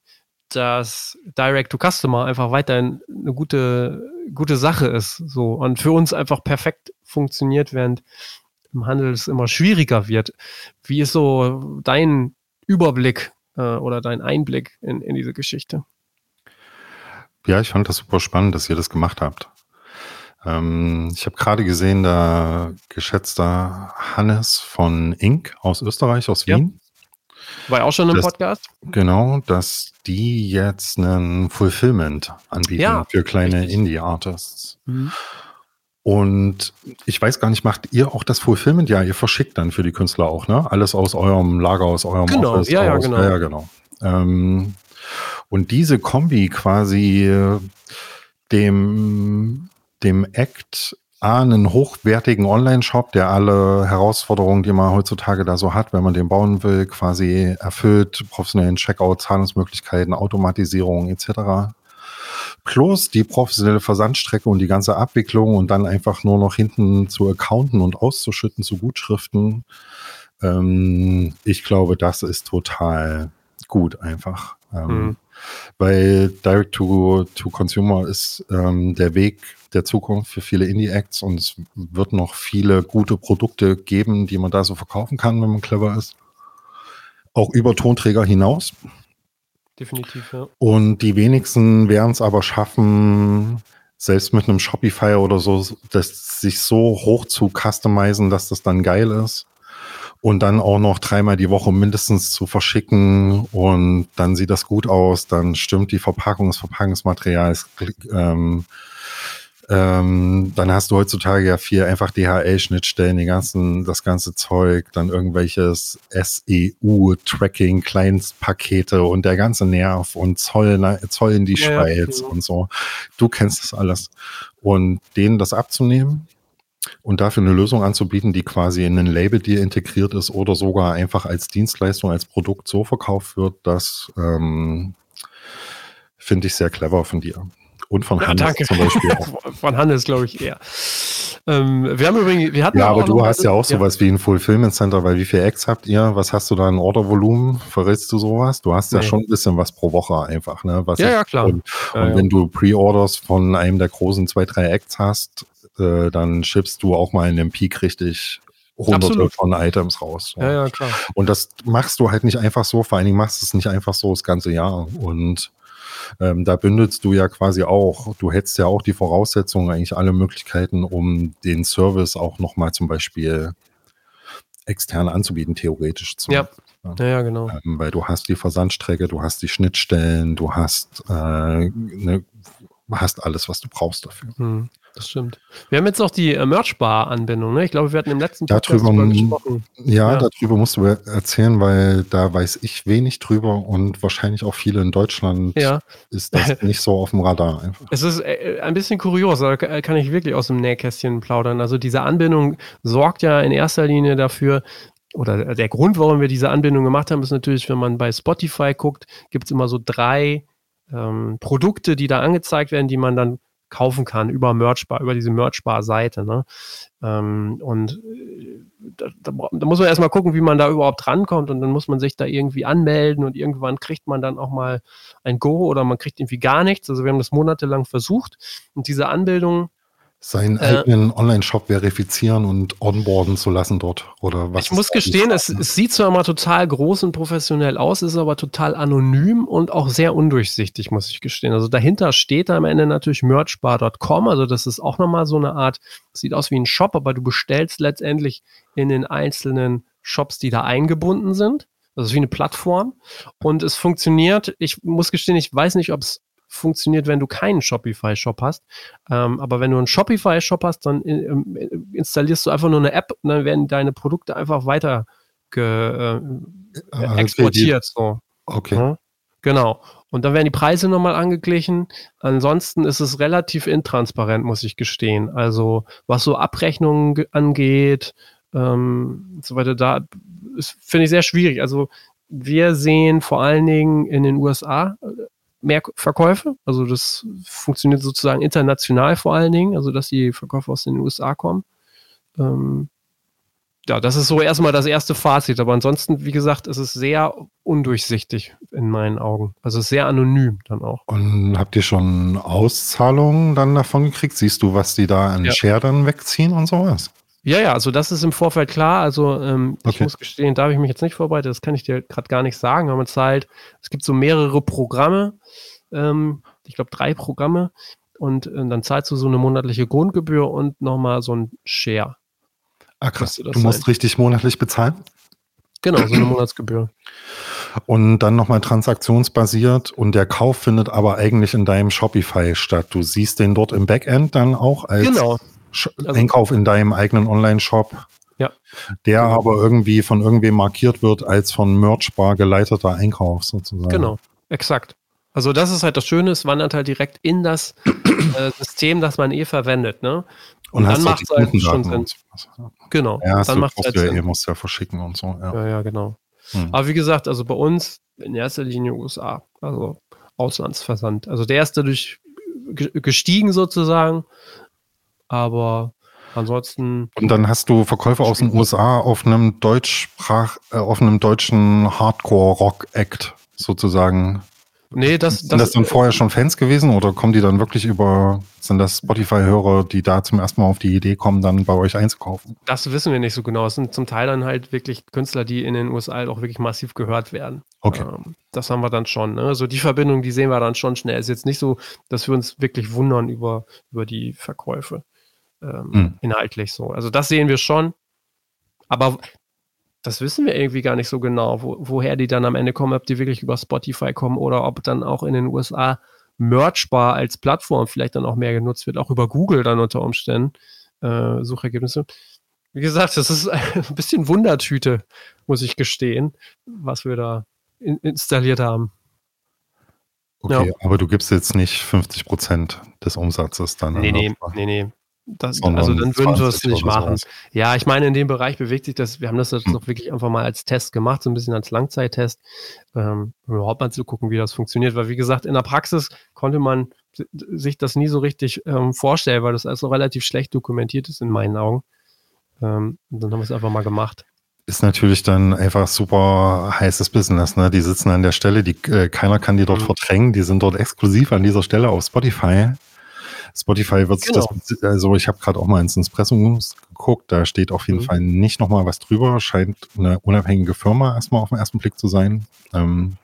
dass Direct to Customer einfach weiterhin eine gute, gute Sache ist. So und für uns einfach perfekt funktioniert, während im Handel es immer schwieriger wird. Wie ist so dein Überblick äh, oder dein Einblick in, in diese Geschichte?
Ja, ich fand das super spannend, dass ihr das gemacht habt. Ähm, ich habe gerade gesehen, der geschätzte Hannes von Inc. aus Österreich, aus Wien,
war ja auch schon im Podcast.
Genau, dass die jetzt einen Fulfillment anbieten ja, für kleine Indie-Artists. Mhm. Und ich weiß gar nicht, macht ihr auch das Fulfillment? Ja, ihr verschickt dann für die Künstler auch, ne? Alles aus eurem Lager, aus eurem
genau, Office. Ja,
aus,
ja, genau.
Ja, ja, genau. Ähm, und diese Kombi quasi dem, dem Act A, einen hochwertigen Online-Shop, der alle Herausforderungen, die man heutzutage da so hat, wenn man den bauen will, quasi erfüllt, professionellen Checkout, Zahlungsmöglichkeiten, Automatisierung etc. Plus die professionelle Versandstrecke und die ganze Abwicklung und dann einfach nur noch hinten zu accounten und auszuschütten zu Gutschriften. Ähm, ich glaube, das ist total gut einfach. Ähm, mhm. Weil Direct to, to Consumer ist ähm, der Weg der Zukunft für viele Indie-Acts und es wird noch viele gute Produkte geben, die man da so verkaufen kann, wenn man clever ist. Auch über Tonträger hinaus.
Definitiv, ja.
Und die wenigsten werden es aber schaffen, selbst mit einem Shopify oder so, das sich so hoch zu customizen, dass das dann geil ist und dann auch noch dreimal die Woche mindestens zu verschicken und dann sieht das gut aus, dann stimmt die Verpackung, das Verpackungsmaterial, ist, ähm, ähm, dann hast du heutzutage ja viel einfach DHL-Schnittstellen, die ganzen, das ganze Zeug, dann irgendwelches SEU-Tracking, Kleinstpakete und der ganze Nerv und Zoll, Zoll in die ja, Schweiz ja. und so. Du kennst das alles. Und denen das abzunehmen, und dafür eine Lösung anzubieten, die quasi in ein Label dir integriert ist oder sogar einfach als Dienstleistung, als Produkt so verkauft wird, das ähm, finde ich sehr clever von dir. Und von ja, Hannes danke. zum Beispiel
auch. von Hannes, glaube ich, eher. Ähm, wir haben übrigens, wir hatten
ja, aber du hast ja auch ja. sowas wie ein Fulfillment Center, weil wie viele Acts habt ihr? Was hast du da in Ordervolumen? Verrätst du sowas? Du hast ja nee. schon ein bisschen was pro Woche einfach, ne? Was
ja, ja, klar.
Und, und wenn du Pre-Orders von einem der großen zwei, drei Acts hast, äh, dann schippst du auch mal in dem Peak richtig hunderte
Absolut.
von Items raus.
Ja, ja, klar.
Und das machst du halt nicht einfach so, vor allen Dingen machst du es nicht einfach so das ganze Jahr. Und ähm, da bündelst du ja quasi auch, du hättest ja auch die Voraussetzungen, eigentlich alle Möglichkeiten, um den Service auch nochmal zum Beispiel extern anzubieten, theoretisch. Zum,
Ja. Ja, ja, genau.
ähm, weil du hast die Versandstrecke, du hast die Schnittstellen, du hast, äh, ne, hast alles, was du brauchst dafür.
Hm, das stimmt. Wir haben jetzt auch die äh, Merch-Bar-Anbindung, ne? Ich glaube, wir hatten im letzten
Darüber-
drüber gesprochen.
Ja,
Ja.
darüber musst du erzählen, weil da weiß ich wenig drüber und wahrscheinlich auch viele in Deutschland
Ja.
ist das nicht so auf dem Radar einfach.
Es ist äh, ein bisschen kurios, da ka- kann ich wirklich aus dem Nähkästchen plaudern. Also diese Anbindung sorgt ja in erster Linie dafür, oder der Grund, warum wir diese Anbindung gemacht haben, ist natürlich, wenn man bei Spotify guckt, gibt es immer so drei ähm, Produkte, die da angezeigt werden, die man dann kaufen kann über Merchbar, über diese Merchbar-Seite. Ne? Ähm, und äh, da, da, da muss man erstmal gucken, wie man da überhaupt rankommt und dann muss man sich da irgendwie anmelden und irgendwann kriegt man dann auch mal ein Go oder man kriegt irgendwie gar nichts. Also wir haben das monatelang versucht und diese Anbildung,
Seinen
Äh,
eigenen Online-Shop verifizieren und onboarden zu lassen dort oder was?
ich muss gestehen, es, es sieht zwar immer total groß und professionell aus, ist aber total anonym und auch sehr undurchsichtig, muss ich gestehen. Also dahinter steht am Ende natürlich merchbar.com, also das ist auch nochmal so eine Art, sieht aus wie ein Shop, aber du bestellst letztendlich in den einzelnen Shops, die da eingebunden sind. Das ist wie eine Plattform und es funktioniert. Ich muss gestehen, ich weiß nicht, ob es funktioniert, wenn du keinen Shopify-Shop hast. Ähm, aber wenn du einen Shopify-Shop hast, dann in, ähm, installierst du einfach nur eine App und dann werden deine Produkte einfach weiter ge, äh,
Ah, okay,
exportiert. So.
Okay.
Ja, Genau. Und dann werden die Preise nochmal angeglichen. Ansonsten ist es relativ intransparent, muss ich gestehen. Also was so Abrechnungen ge- angeht, ähm, und so weiter, da ist- finde ich sehr schwierig. Also wir sehen vor allen Dingen in den USA äh, mehr Verkäufe. Also das funktioniert sozusagen international vor allen Dingen, also dass die Verkäufe aus den USA kommen. Ähm, ja, das ist so erstmal das erste Fazit. Aber ansonsten, wie gesagt, ist es sehr undurchsichtig in meinen Augen. Also sehr anonym dann auch.
Und habt ihr schon Auszahlungen dann davon gekriegt? Siehst du, was die da an
Ja.
Share dann wegziehen und sowas?
Ja, ja, also das ist im Vorfeld klar. Also ähm, ich
Okay.
muss gestehen, da habe ich mich jetzt nicht vorbereitet. Das kann ich dir gerade gar nicht sagen. Aber man zahlt, es gibt so mehrere Programme. Ähm, ich glaube drei Programme. Und äh, dann zahlst du so eine monatliche Grundgebühr und nochmal so ein Share.
Ah, krass.
Das
Du musst
sein.
richtig monatlich bezahlen.
Genau, so eine Monatsgebühr.
Und dann nochmal transaktionsbasiert und der Kauf findet aber eigentlich in deinem Shopify statt. Du siehst den dort im Backend dann auch als
Genau. Also-
Einkauf in deinem eigenen Online-Shop.
Ja.
Der aber irgendwie von irgendwem markiert wird als von Merchbar geleiteter Einkauf sozusagen.
Genau, exakt. Also das ist halt das Schöne, es wandert halt direkt in das äh, System, das man eh verwendet, ne?
Und,
dann
hast auch
macht es halt schon Sinn.
und.
Genau.
Ja,
dann macht es halt
du ja,
Sinn.
eh, musst ja verschicken und so. Ja.
Ja, ja, genau.
Hm.
Aber wie gesagt, also bei uns in erster Linie USA, also Auslandsversand. Also der ist dadurch ge- gestiegen sozusagen, aber ansonsten,
Und dann hast du Verkäufer aus den USA auf einem Deutschsprach, äh, auf einem deutschen Hardcore-Rock-Act sozusagen.
nee, das,
Sind das dann vorher schon Fans gewesen oder kommen die dann wirklich über, sind das Spotify-Hörer, die da zum ersten Mal auf die Idee kommen, dann bei euch einzukaufen?
das wissen wir nicht so genau. Es sind zum Teil dann halt wirklich Künstler, die in den USA halt auch wirklich massiv gehört werden.
Okay.
Ähm, das haben wir dann schon. Ne? Also die Verbindung, die sehen wir dann schon schnell. Ist jetzt nicht so, dass wir uns wirklich wundern über, über die Verkäufe. Ähm,
Hm.
Inhaltlich so. Also das sehen wir schon. Aber das wissen wir irgendwie gar nicht so genau, wo, woher die dann am Ende kommen, ob die wirklich über Spotify kommen oder ob dann auch in den USA Merchbar als Plattform vielleicht dann auch mehr genutzt wird, auch über Google dann unter Umständen, äh, Suchergebnisse. Wie gesagt, das ist ein bisschen Wundertüte, muss ich gestehen, was wir da in, installiert haben.
Okay,
Ja.
aber du gibst jetzt nicht 50 Prozent des Umsatzes dann.
Nee,
an
nee, nee, nee. Das, also dann würden wir es
20
nicht machen.
sowas.
Ja, ich meine, in dem Bereich bewegt sich das, wir haben das jetzt
Hm.
auch wirklich einfach mal als Test gemacht, so ein bisschen als Langzeittest, ähm, um überhaupt mal zu gucken, wie das funktioniert. Weil, wie gesagt, in der Praxis konnte man si- sich das nie so richtig ähm, vorstellen, weil das also relativ schlecht dokumentiert ist in meinen Augen. Ähm, und dann haben wir es einfach mal gemacht.
Ist natürlich dann einfach super heißes Business, ne? Die sitzen an der Stelle, die, äh, keiner kann die dort
Mhm.
verdrängen, die sind dort exklusiv an dieser Stelle auf Spotify. Spotify wird genau. das, also ich habe gerade auch mal ins Espresso geguckt, da steht auf jeden mhm. Fall nicht nochmal was drüber, scheint eine unabhängige Firma erstmal auf den ersten Blick zu sein. Ähm,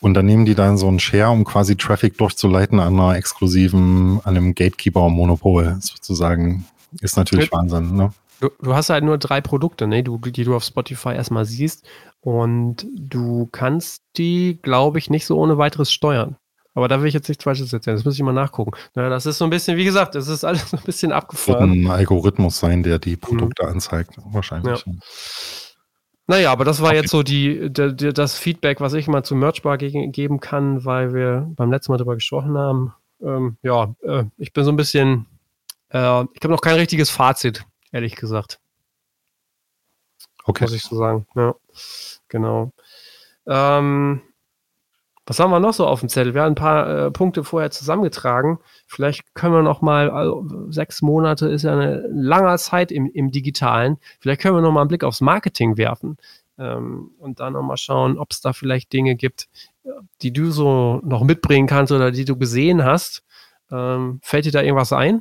und dann nehmen die dann so einen Share, um quasi Traffic durchzuleiten an einer exklusiven, an einem Gatekeeper-Monopol sozusagen. Ist natürlich ja. Wahnsinn, ne?
Du, du, hast halt nur drei Produkte, ne, du, die du auf Spotify erstmal siehst. Und du kannst die, glaube ich, nicht so ohne weiteres steuern. Aber da will ich jetzt nichts Falsches erzählen. Das muss ich mal nachgucken. Na, das ist so ein bisschen, wie gesagt, das ist alles so ein bisschen abgefahren.
Wird ein Algorithmus sein, der die Produkte mhm. anzeigt, wahrscheinlich. Ja.
Naja, aber das war okay. jetzt so die, die, die, das Feedback, was ich mal zu Merchbar ge geben kann, weil wir beim letzten Mal darüber gesprochen haben. Ähm, ja, äh, ich bin so ein bisschen, äh, ich habe noch kein richtiges Fazit, ehrlich gesagt. Okay. Muss ich so sagen. Ja, genau. Ähm, was haben wir noch so auf dem Zettel? Wir haben ein paar äh, Punkte vorher zusammengetragen. Vielleicht können wir noch mal, also sechs Monate ist ja eine lange Zeit im, im Digitalen. Vielleicht können wir noch mal einen Blick aufs Marketing werfen ähm, und dann noch mal schauen, ob es da vielleicht Dinge gibt, die du so noch mitbringen kannst oder die du gesehen hast. Ähm, fällt dir da irgendwas ein?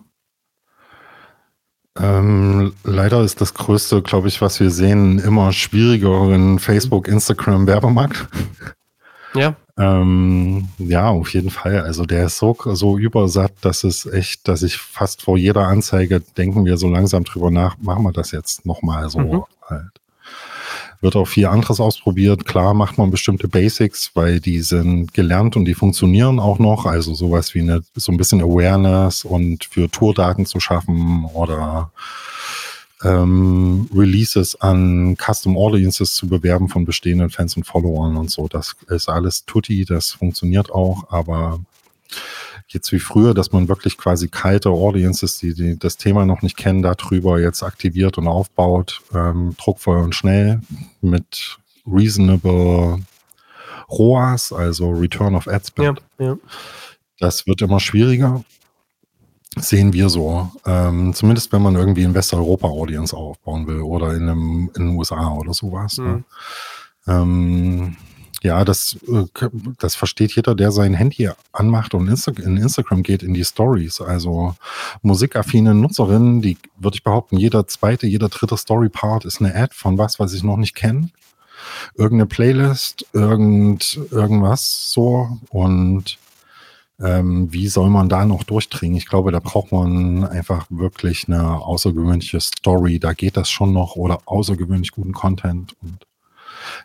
Ähm, leider ist das Größte, glaube ich, was wir sehen, immer schwieriger in Facebook, Instagram, Werbemarkt.
Ja.
Ähm, ja, auf jeden Fall. Also der ist so, so übersatt, dass es echt, dass ich fast vor jeder Anzeige denken wir so langsam drüber nach, machen wir das jetzt nochmal so mhm. halt. Wird auch viel anderes ausprobiert. Klar macht man bestimmte Basics, weil die sind gelernt und die funktionieren auch noch. Also sowas wie eine, so ein bisschen Awareness und für Tourdaten zu schaffen oder ähm, Releases an Custom Audiences zu bewerben von bestehenden Fans und Followern und so. Das ist alles tutti, das funktioniert auch, aber jetzt wie früher, dass man wirklich quasi kalte Audiences, die, die das Thema noch nicht kennen, darüber jetzt aktiviert und aufbaut, ähm, druckvoll und schnell mit reasonable ROAS, also Return of Ad Spend. Ja, ja. Das wird immer schwieriger sehen wir so. Ähm, zumindest wenn man irgendwie in Westeuropa-Audience aufbauen will oder in, einem, in den USA oder sowas. Ne? Mhm. Ne? Ähm, ja, das, äh, das versteht jeder, der sein Handy anmacht und Insta in Instagram geht in die Stories. Also musikaffine Nutzerinnen, die würde ich behaupten, jeder zweite, jeder dritte Story-Part ist eine Ad von was, was ich noch nicht kenne. Irgendeine Playlist, irgend, irgendwas so. Und ähm, wie soll man da noch durchdringen? Ich glaube, da braucht man einfach wirklich eine außergewöhnliche Story. Da geht das schon noch oder außergewöhnlich guten Content und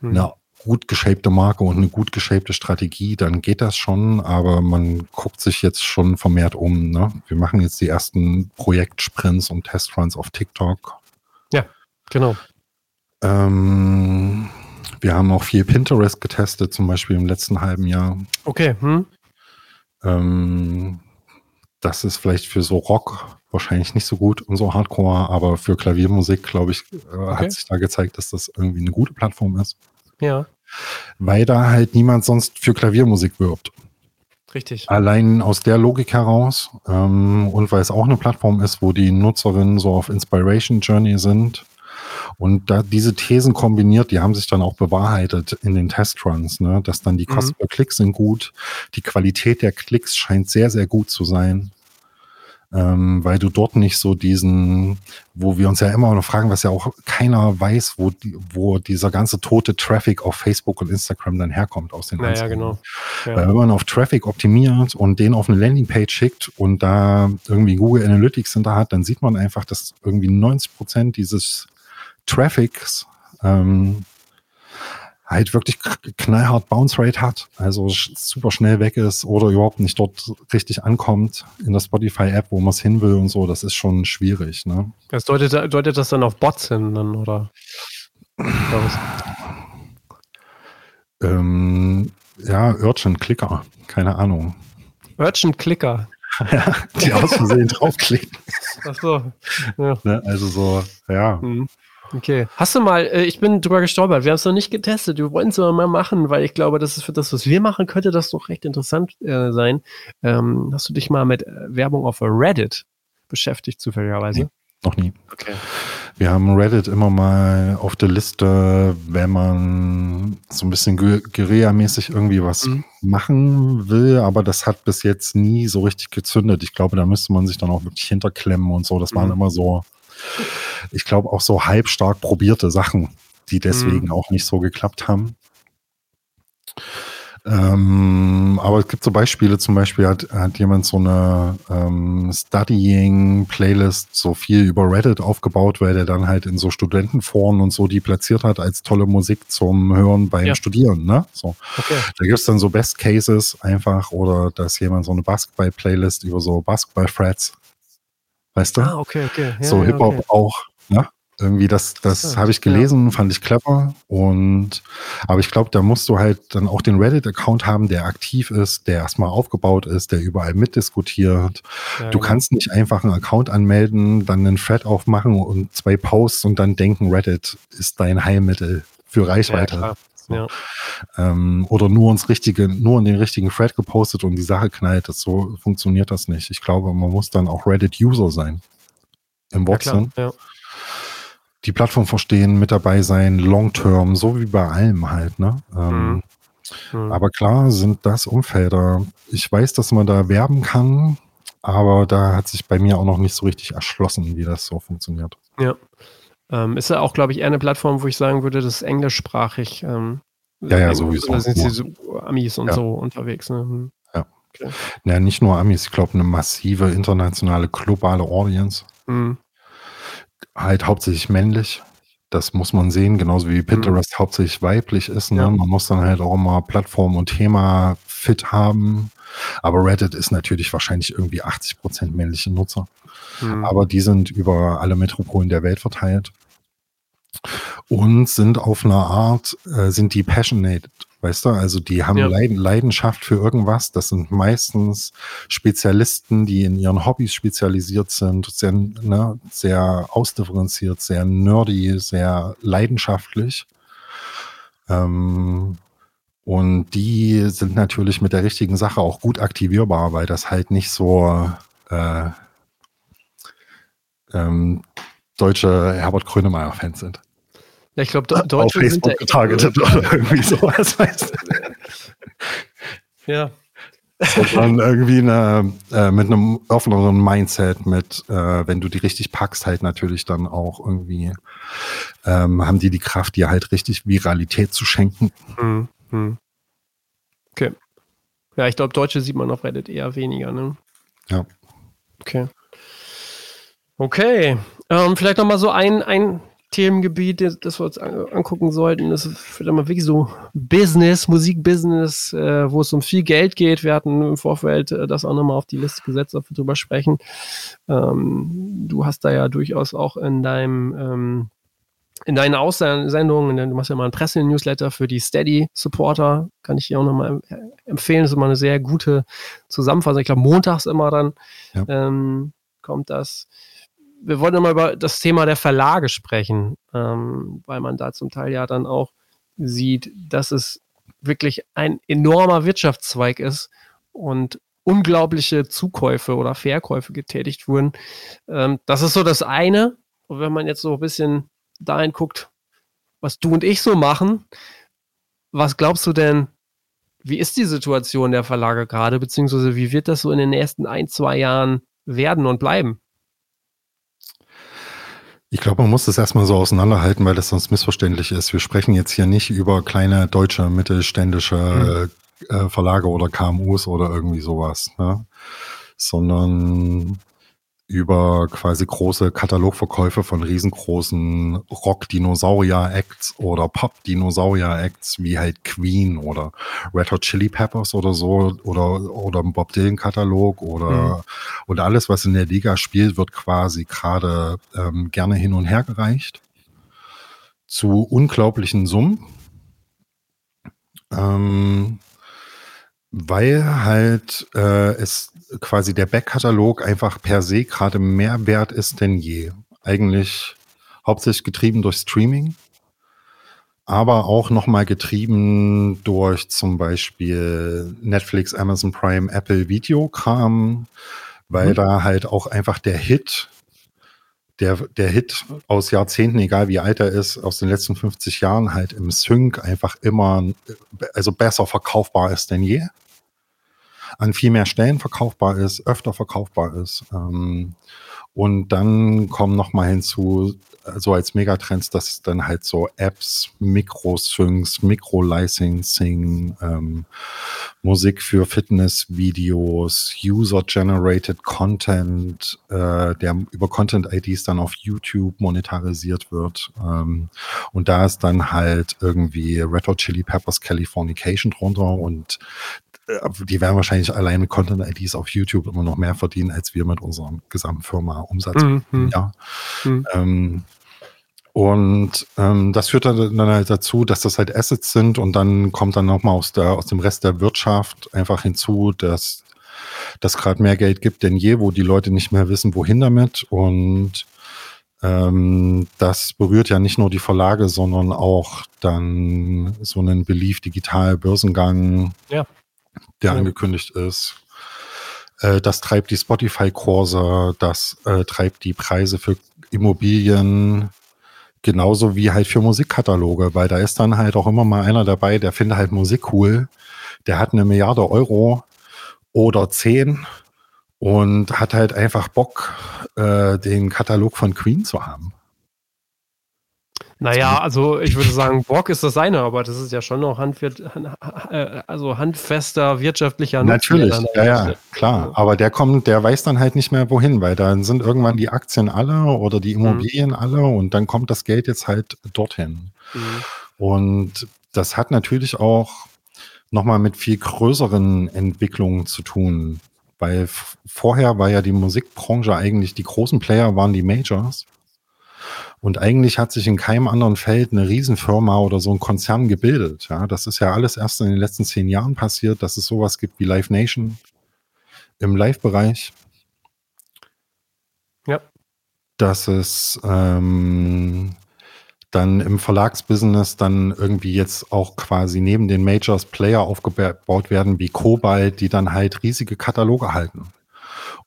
mhm. eine gut geshapte Marke und eine gut geshapte Strategie, dann geht das schon, aber man guckt sich jetzt schon vermehrt um. Ne? Wir machen jetzt die ersten Projektsprints und Testruns auf TikTok.
Ja, genau.
Ähm, wir haben auch viel Pinterest getestet, zum Beispiel im letzten halben Jahr.
Okay. Hm.
Ähm, das ist vielleicht für so Rock wahrscheinlich nicht so gut und so Hardcore, aber für Klaviermusik, glaube ich, äh, okay. hat sich da gezeigt, dass das irgendwie eine gute Plattform ist.
Ja.
Weil da halt niemand sonst für Klaviermusik wirbt.
Richtig.
Allein aus der Logik heraus ähm, und weil es auch eine Plattform ist, wo die Nutzerinnen so auf Inspiration Journey sind, und da diese Thesen kombiniert, die haben sich dann auch bewahrheitet in den Testruns, ne? dass dann die Kosten mhm. per Klick sind gut, die Qualität der Klicks scheint sehr, sehr gut zu sein. Ähm, weil du dort nicht so diesen, wo wir uns ja immer noch fragen, was ja auch keiner weiß, wo, die, wo dieser ganze tote Traffic auf Facebook und Instagram dann herkommt aus den
naja, Anzeigen. genau.
Ja. Weil wenn man auf Traffic optimiert und den auf eine Landingpage schickt und da irgendwie Google Analytics hinter hat, dann sieht man einfach, dass irgendwie 90 Prozent dieses Traffics ähm, halt wirklich knallhart Bounce Rate hat, also super schnell weg ist oder überhaupt nicht dort richtig ankommt in der Spotify-App, wo man es hin will und so, das ist schon schwierig. Ne?
Das deutet, deutet das dann auf Bots hin, dann, oder?
ähm, ja, Urgent Clicker, keine Ahnung.
Urgent Clicker.
ja, die aus Versehen draufklicken.
Ach so.
Ja. Ne, also so, ja. Mhm.
Okay. Hast du mal, äh, ich bin drüber gestolpert, wir haben es noch nicht getestet, wir wollen es aber mal machen, weil ich glaube, das ist für das, was wir machen, könnte das doch recht interessant äh, sein. Ähm, hast du dich mal mit äh, Werbung auf Reddit beschäftigt, zufälligerweise?
Noch nie.
Okay.
Wir haben Reddit immer mal auf der Liste, wenn man so ein bisschen Guerilla-mäßig irgendwie was mhm. machen will, aber das hat bis jetzt nie so richtig gezündet. Ich glaube, da müsste man sich dann auch wirklich hinterklemmen und so. Das waren mhm. immer so, ich glaube, auch so halbstark probierte Sachen, die deswegen mhm. auch nicht so geklappt haben. Ähm, aber es gibt so Beispiele, zum Beispiel hat, hat jemand so eine ähm, Studying-Playlist so viel über Reddit aufgebaut, weil der dann halt in so Studentenforen und so die platziert hat als tolle Musik zum Hören beim ja. Studieren. Ne? So. Okay. Da gibt's dann so Best Cases einfach oder dass jemand so eine Basketball-Playlist über so Basketball-Threads Weißt du?
Ah, okay, okay.
Ja, so Hip-Hop okay. auch, ne? Irgendwie, das, das habe ich gelesen, ja. fand ich clever. Und aber ich glaube, da musst du halt dann auch den Reddit-Account haben, der aktiv ist, der erstmal aufgebaut ist, der überall mitdiskutiert. Ja, du genau. kannst nicht einfach einen Account anmelden, dann einen Thread aufmachen und zwei Posts und dann denken, Reddit ist dein Heilmittel für Reichweite. Ja, ja. Ähm, oder nur ins richtige, nur in den richtigen Thread gepostet und die Sache knallt. Das, so funktioniert das nicht. Ich glaube, man muss dann auch Reddit-User sein. Im Wortsinn. Ja, die Plattform verstehen, mit dabei sein, long-term, so wie bei allem halt, ne? Ähm, mhm. Mhm. Aber klar sind das Umfelder. Ich weiß, dass man da werben kann, aber da hat sich bei mir auch noch nicht so richtig erschlossen, wie das so funktioniert.
Ja. Ähm, ist ja auch, glaube ich, eher eine Plattform, wo ich sagen würde, das ist englischsprachig. Ähm,
ja, ja, sowieso.
Da sind sie so Amis und ja. so unterwegs. Ne? Hm.
Ja. Okay. Ja, nicht nur Amis, ich glaube, eine massive internationale, globale Audience. Mhm halt hauptsächlich männlich. Das muss man sehen, genauso wie Pinterest mhm. hauptsächlich weiblich ist. Ne? Ja. Man muss dann halt auch immer Plattform und Thema fit haben. Aber Reddit ist natürlich wahrscheinlich irgendwie 80 Prozent männliche Nutzer. Mhm. Aber die sind über alle Metropolen der Welt verteilt und sind auf einer Art, äh, sind die passionate Weißt du, also die haben ja. Leidenschaft für irgendwas. Das sind meistens Spezialisten, die in ihren Hobbys spezialisiert sind, sehr, ne, sehr ausdifferenziert, sehr nerdy, sehr leidenschaftlich. Ähm, und die sind natürlich mit der richtigen Sache auch gut aktivierbar, weil das halt nicht so äh, ähm, deutsche Herbert Grönemeyer-Fans sind.
Ja, ich glaube, Deutsche
Auf Facebook sind getargetet oder irgendwie sowas, weißt du?
Ja.
Sondern irgendwie eine, äh, mit einem offeneren Mindset, mit, äh, wenn du die richtig packst, halt natürlich dann auch irgendwie, ähm, haben die die Kraft, dir halt richtig Viralität zu schenken. Mhm.
mhm. Okay. Ja, ich glaube, Deutsche sieht man auf Reddit eher weniger, ne?
Ja.
Okay. Okay. Ähm, vielleicht noch mal so ein, ein Themengebiet, das wir uns angucken sollten. Das ist vielleicht mal wirklich so Business, Musikbusiness, äh, wo es um viel Geld geht. Wir hatten im Vorfeld äh, das auch nochmal auf die Liste gesetzt, ob wir drüber sprechen. Ähm, du hast da ja durchaus auch in deinem ähm, in deinen Aussendungen, du machst ja mal ein Presse-Newsletter für die Steady-Supporter, kann ich dir auch nochmal empfehlen. Das ist immer eine sehr gute Zusammenfassung. Ich glaube, montags immer dann ja. ähm, kommt das wir wollen nochmal über das Thema der Verlage sprechen, ähm, weil man da zum Teil ja dann auch sieht, dass es wirklich ein enormer Wirtschaftszweig ist und unglaubliche Zukäufe oder Verkäufe getätigt wurden. Ähm, das ist so das eine. Und wenn man jetzt so ein bisschen dahin guckt, was du und ich so machen, was glaubst du denn, wie ist die Situation der Verlage gerade, beziehungsweise wie wird das so in den nächsten ein, zwei Jahren werden und bleiben?
Ich glaube, man muss das erstmal so auseinanderhalten, weil das sonst missverständlich ist. Wir sprechen jetzt hier nicht über kleine deutsche, mittelständische mhm. äh, Verlage oder KMUs oder irgendwie sowas, ne? sondern über quasi große Katalogverkäufe von riesengroßen Rock-Dinosaurier-Acts oder Pop-Dinosaurier-Acts wie halt Queen oder Red Hot Chili Peppers oder so oder, oder Bob Dylan-Katalog oder, mhm. oder alles, was in der Liga spielt, wird quasi gerade ähm, gerne hin und her gereicht zu unglaublichen Summen. Ähm, weil halt äh, es quasi der Backkatalog einfach per se gerade mehr wert ist denn je. Eigentlich hauptsächlich getrieben durch Streaming, aber auch nochmal getrieben durch zum Beispiel Netflix, Amazon Prime, Apple Videokram, weil mhm. da halt auch einfach der Hit der, der Hit aus Jahrzehnten, egal wie alt er ist, aus den letzten 50 Jahren halt im Sync einfach immer, also besser verkaufbar ist denn je. An viel mehr Stellen verkaufbar ist, öfter verkaufbar ist. Ähm, und dann kommen noch mal hinzu, so als Megatrends, dass dann halt so Apps, Mikro-Syncs, Mikro-Licensing, ähm, Musik für Fitnessvideos, User-Generated Content, äh, der über Content-IDs dann auf YouTube monetarisiert wird. Ähm, und da ist dann halt irgendwie Red Hot Chili Peppers Californication drunter und äh, die werden wahrscheinlich alleine Content-IDs auf YouTube immer noch mehr verdienen, als wir mit unserer gesamten Firma Umsatz
Mhm.
im Jahr.
Mhm.
Ähm, und ähm, das führt dann, dann halt dazu, dass das halt Assets sind und dann kommt dann nochmal aus, der, aus dem Rest der Wirtschaft einfach hinzu, dass das gerade mehr Geld gibt denn je, wo die Leute nicht mehr wissen, wohin damit. Und ähm, das berührt ja nicht nur die Verlage, sondern auch dann so einen Belief Digital Börsengang,
Ja.
Der
Ja.
angekündigt ist. Äh, das treibt die Spotify-Kurse, das äh, treibt die Preise für Immobilien, genauso wie halt für Musikkataloge, weil da ist dann halt auch immer mal einer dabei, der findet halt Musik cool, der hat eine Milliarde Euro oder zehn und hat halt einfach Bock, äh, den Katalog von Queen zu haben.
Naja, also ich würde sagen, Bock ist das eine, aber das ist ja schon noch handwirt, han- äh, also handfester wirtschaftlicher
Natürlich, ja, ja,
steckt.
klar. Aber der kommt, der weiß dann halt nicht mehr wohin, weil dann sind irgendwann die Aktien alle oder die Immobilien alle und dann kommt das Geld jetzt halt dorthin.
Mhm.
Und das hat natürlich auch nochmal mit viel größeren Entwicklungen zu tun. Weil vorher war ja die Musikbranche eigentlich, die großen Player waren die Majors. Und eigentlich hat sich in keinem anderen Feld eine Riesenfirma oder so ein Konzern gebildet. Ja, das ist ja alles erst in den letzten zehn Jahren passiert, dass es sowas gibt wie Live Nation im Live-Bereich.
Ja.
Dass es ähm, dann im Verlagsbusiness dann irgendwie jetzt auch quasi neben den Majors Player aufgebaut werden wie Kobalt, die dann halt riesige Kataloge halten.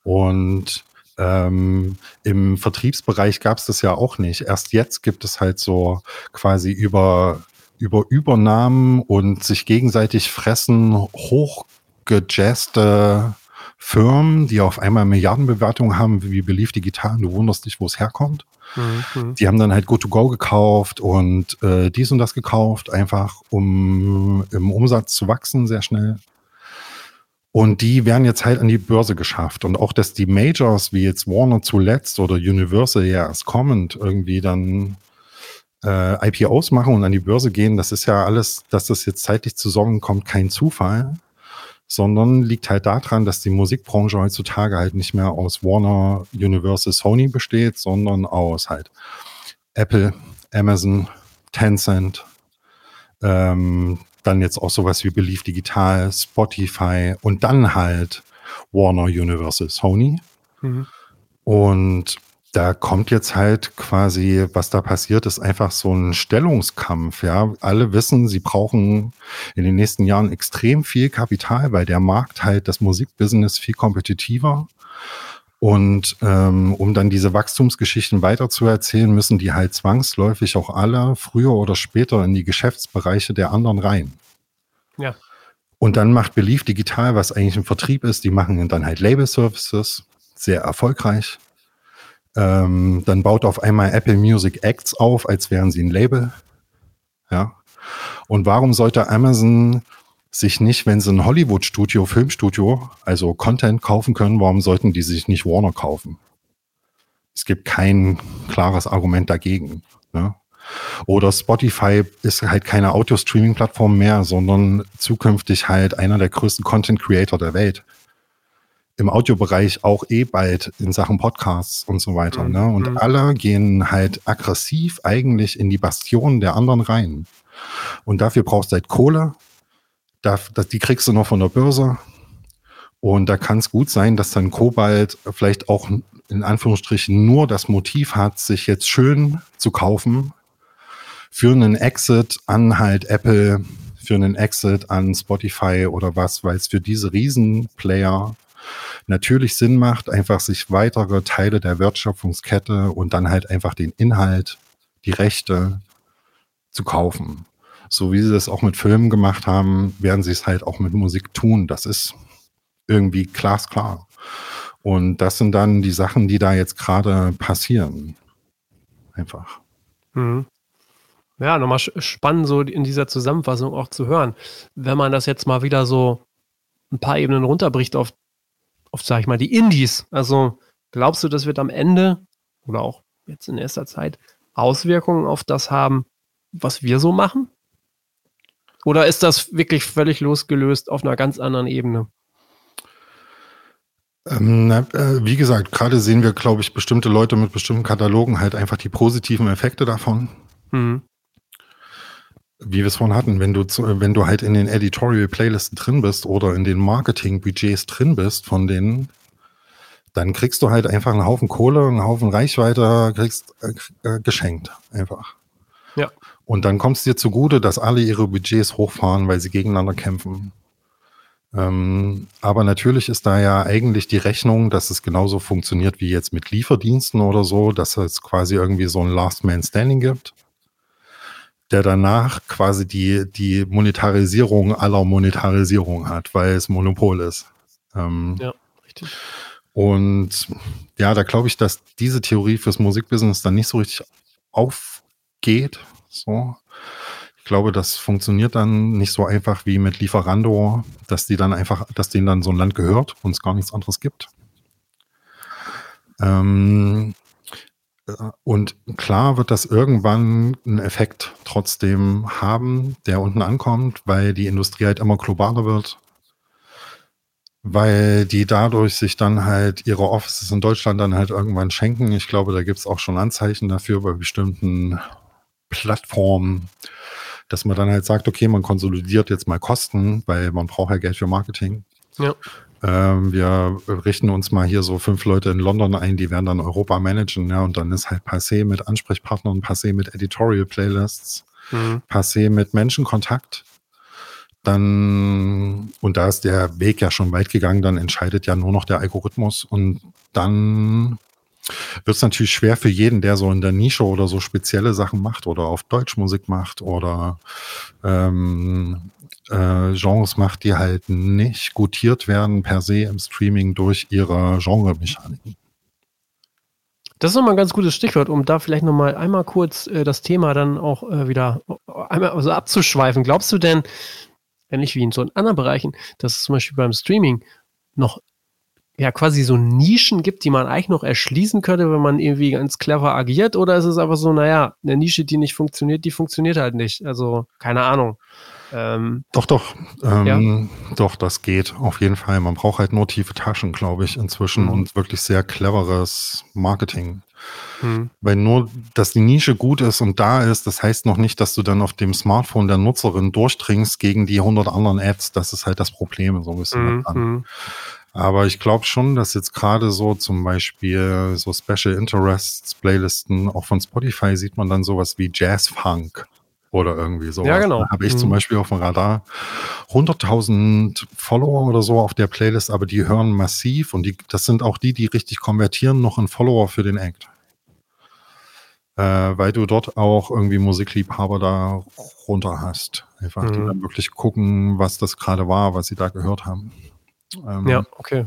Und ähm, im Vertriebsbereich gab es das ja auch nicht. Erst jetzt gibt es halt so quasi über, über Übernahmen und sich gegenseitig fressen hochgejazzte Firmen, die auf einmal Milliardenbewertungen haben, wie Belief Digital. Du wunderst dich, wo es herkommt.
Mhm.
Die haben dann halt Go2Go gekauft und äh, dies und das gekauft, einfach um im Umsatz zu wachsen, sehr schnell. Und die werden jetzt halt an die Börse geschafft. Und auch, dass die Majors wie jetzt Warner zuletzt oder Universal ja erst kommend irgendwie dann äh, IPOs machen und an die Börse gehen, das ist ja alles, dass das jetzt zeitlich zusammen kommt, kein Zufall, sondern liegt halt daran, dass die Musikbranche heutzutage halt nicht mehr aus Warner, Universal, Sony besteht, sondern aus halt Apple, Amazon, Tencent, ähm, dann jetzt auch sowas wie Belief Digital, Spotify und dann halt Warner, Universal, Sony.
Mhm.
Und da kommt jetzt halt quasi, was da passiert, ist einfach so ein Stellungskampf. Ja, alle wissen, sie brauchen in den nächsten Jahren extrem viel Kapital, weil der Markt halt das Musikbusiness viel kompetitiver. Und ähm, um dann diese Wachstumsgeschichten weiterzuerzählen, müssen die halt zwangsläufig auch alle früher oder später in die Geschäftsbereiche der anderen rein.
Ja.
Und dann macht Belief Digital, was eigentlich ein Vertrieb ist, die machen dann halt Label Services, sehr erfolgreich. Ähm, dann baut auf einmal Apple Music Acts auf, als wären sie ein Label. Ja. Und warum sollte Amazon sich nicht, wenn sie ein Hollywood-Studio, Filmstudio, also Content kaufen können, warum sollten die sich nicht Warner kaufen? Es gibt kein klares Argument dagegen. Ne? Oder Spotify ist halt keine Audio-Streaming-Plattform mehr, sondern zukünftig halt einer der größten Content-Creator der Welt. Im Audiobereich auch eh bald in Sachen Podcasts und so weiter.
Mhm.
Ne? Und
Mhm.
alle gehen halt aggressiv eigentlich in die Bastionen der anderen rein. Und dafür brauchst du halt Kohle. Darf, das, die kriegst du noch von der Börse. Und da kann es gut sein, dass dann Kobalt vielleicht auch in Anführungsstrichen nur das Motiv hat, sich jetzt schön zu kaufen für einen Exit an halt Apple, für einen Exit an Spotify oder was, weil es für diese Riesenplayer natürlich Sinn macht, einfach sich weitere Teile der Wertschöpfungskette und dann halt einfach den Inhalt, die Rechte zu kaufen. So wie sie das auch mit Filmen gemacht haben, werden sie es halt auch mit Musik tun. Das ist irgendwie glasklar. Und das sind dann die Sachen, die da jetzt gerade passieren. Einfach.
Mhm. Ja, nochmal spannend, so in dieser Zusammenfassung auch zu hören. Wenn man das jetzt mal wieder so ein paar Ebenen runterbricht auf, auf sag ich mal, die Indies. Also glaubst du, das wird am Ende oder auch jetzt in erster Zeit Auswirkungen auf das haben, was wir so machen? Oder ist das wirklich völlig losgelöst auf einer ganz anderen Ebene?
Ähm, äh, wie gesagt, gerade sehen wir, glaube ich, bestimmte Leute mit bestimmten Katalogen halt einfach die positiven Effekte davon. Mhm wie wir es vorhin hatten, wenn du, zu, wenn du halt in den Editorial Playlisten drin bist oder in den Marketing-Budgets drin bist von denen, dann kriegst du halt einfach einen Haufen Kohle, einen Haufen Reichweite, kriegst äh, äh, geschenkt einfach. Und dann kommt es dir zugute, dass alle ihre Budgets hochfahren, weil sie gegeneinander kämpfen. Ähm, aber natürlich ist da ja eigentlich die Rechnung, dass es genauso funktioniert wie jetzt mit Lieferdiensten oder so, dass es quasi irgendwie so ein Last Man Standing gibt der danach quasi die, die Monetarisierung aller Monetarisierung hat, weil es Monopol ist. Ähm, ja, richtig. Und ja, da glaube ich, dass diese Theorie fürs Musikbusiness dann nicht so richtig aufgeht. So. Ich glaube, das funktioniert dann nicht so einfach wie mit Lieferando, dass die dann einfach, dass denen dann so ein Land gehört und es gar nichts anderes gibt. Ähm, und klar wird das irgendwann einen Effekt trotzdem haben, der unten ankommt, weil die Industrie halt immer globaler wird, weil die dadurch sich dann halt ihre Offices in Deutschland dann halt irgendwann schenken. Ich glaube, da gibt es auch schon Anzeichen dafür bei bestimmten Plattformen, dass man dann halt sagt, okay, man konsolidiert jetzt mal Kosten, weil man braucht ja Geld für Marketing. Ja. Ähm, wir richten uns mal hier so fünf Leute in London ein, die werden dann Europa managen, ja, und dann ist halt passé mit Ansprechpartnern, passé mit Editorial Playlists, mhm. passé mit Menschenkontakt. Dann, und da ist der Weg ja schon weit gegangen, dann entscheidet ja nur noch der Algorithmus und dann wird es natürlich schwer für jeden, der so in der Nische oder so spezielle Sachen macht oder auf Deutsch Musik macht oder ähm, äh, Genres macht, die halt nicht gutiert werden per se im Streaming durch ihre Genre-Mechaniken.
Das ist nochmal ein ganz gutes Stichwort, um da vielleicht nochmal einmal kurz äh, das Thema dann auch äh, wieder einmal also abzuschweifen. Glaubst du denn, ähnlich wie in so anderen Bereichen, dass es zum Beispiel beim Streaming noch ja quasi so Nischen gibt, die man eigentlich noch erschließen könnte, wenn man irgendwie ganz clever agiert? Oder ist es einfach so, naja, eine Nische, die nicht funktioniert, die funktioniert halt nicht. Also, keine Ahnung.
Ähm, doch, doch. Ähm, ja. Doch, das geht auf jeden Fall. Man braucht halt nur tiefe Taschen, glaube ich, inzwischen mhm. und wirklich sehr cleveres Marketing. Mhm. Weil nur, dass die Nische gut ist und da ist, das heißt noch nicht, dass du dann auf dem Smartphone der Nutzerin durchdringst gegen die 100 anderen Ads. Das ist halt das Problem so ein bisschen. Mhm. Aber ich glaube schon, dass jetzt gerade so zum Beispiel so Special Interests Playlisten, auch von Spotify sieht man dann sowas wie Jazz Funk oder irgendwie so.
Ja, genau.
Da habe ich mhm. zum Beispiel auf dem Radar 100.000 Follower oder so auf der Playlist, aber die hören massiv und die, das sind auch die, die richtig konvertieren, noch in Follower für den Act. Äh, weil du dort auch irgendwie Musikliebhaber da runter hast. Einfach, mhm. die dann wirklich gucken, was das gerade war, was sie da gehört haben.
Ähm, ja, okay.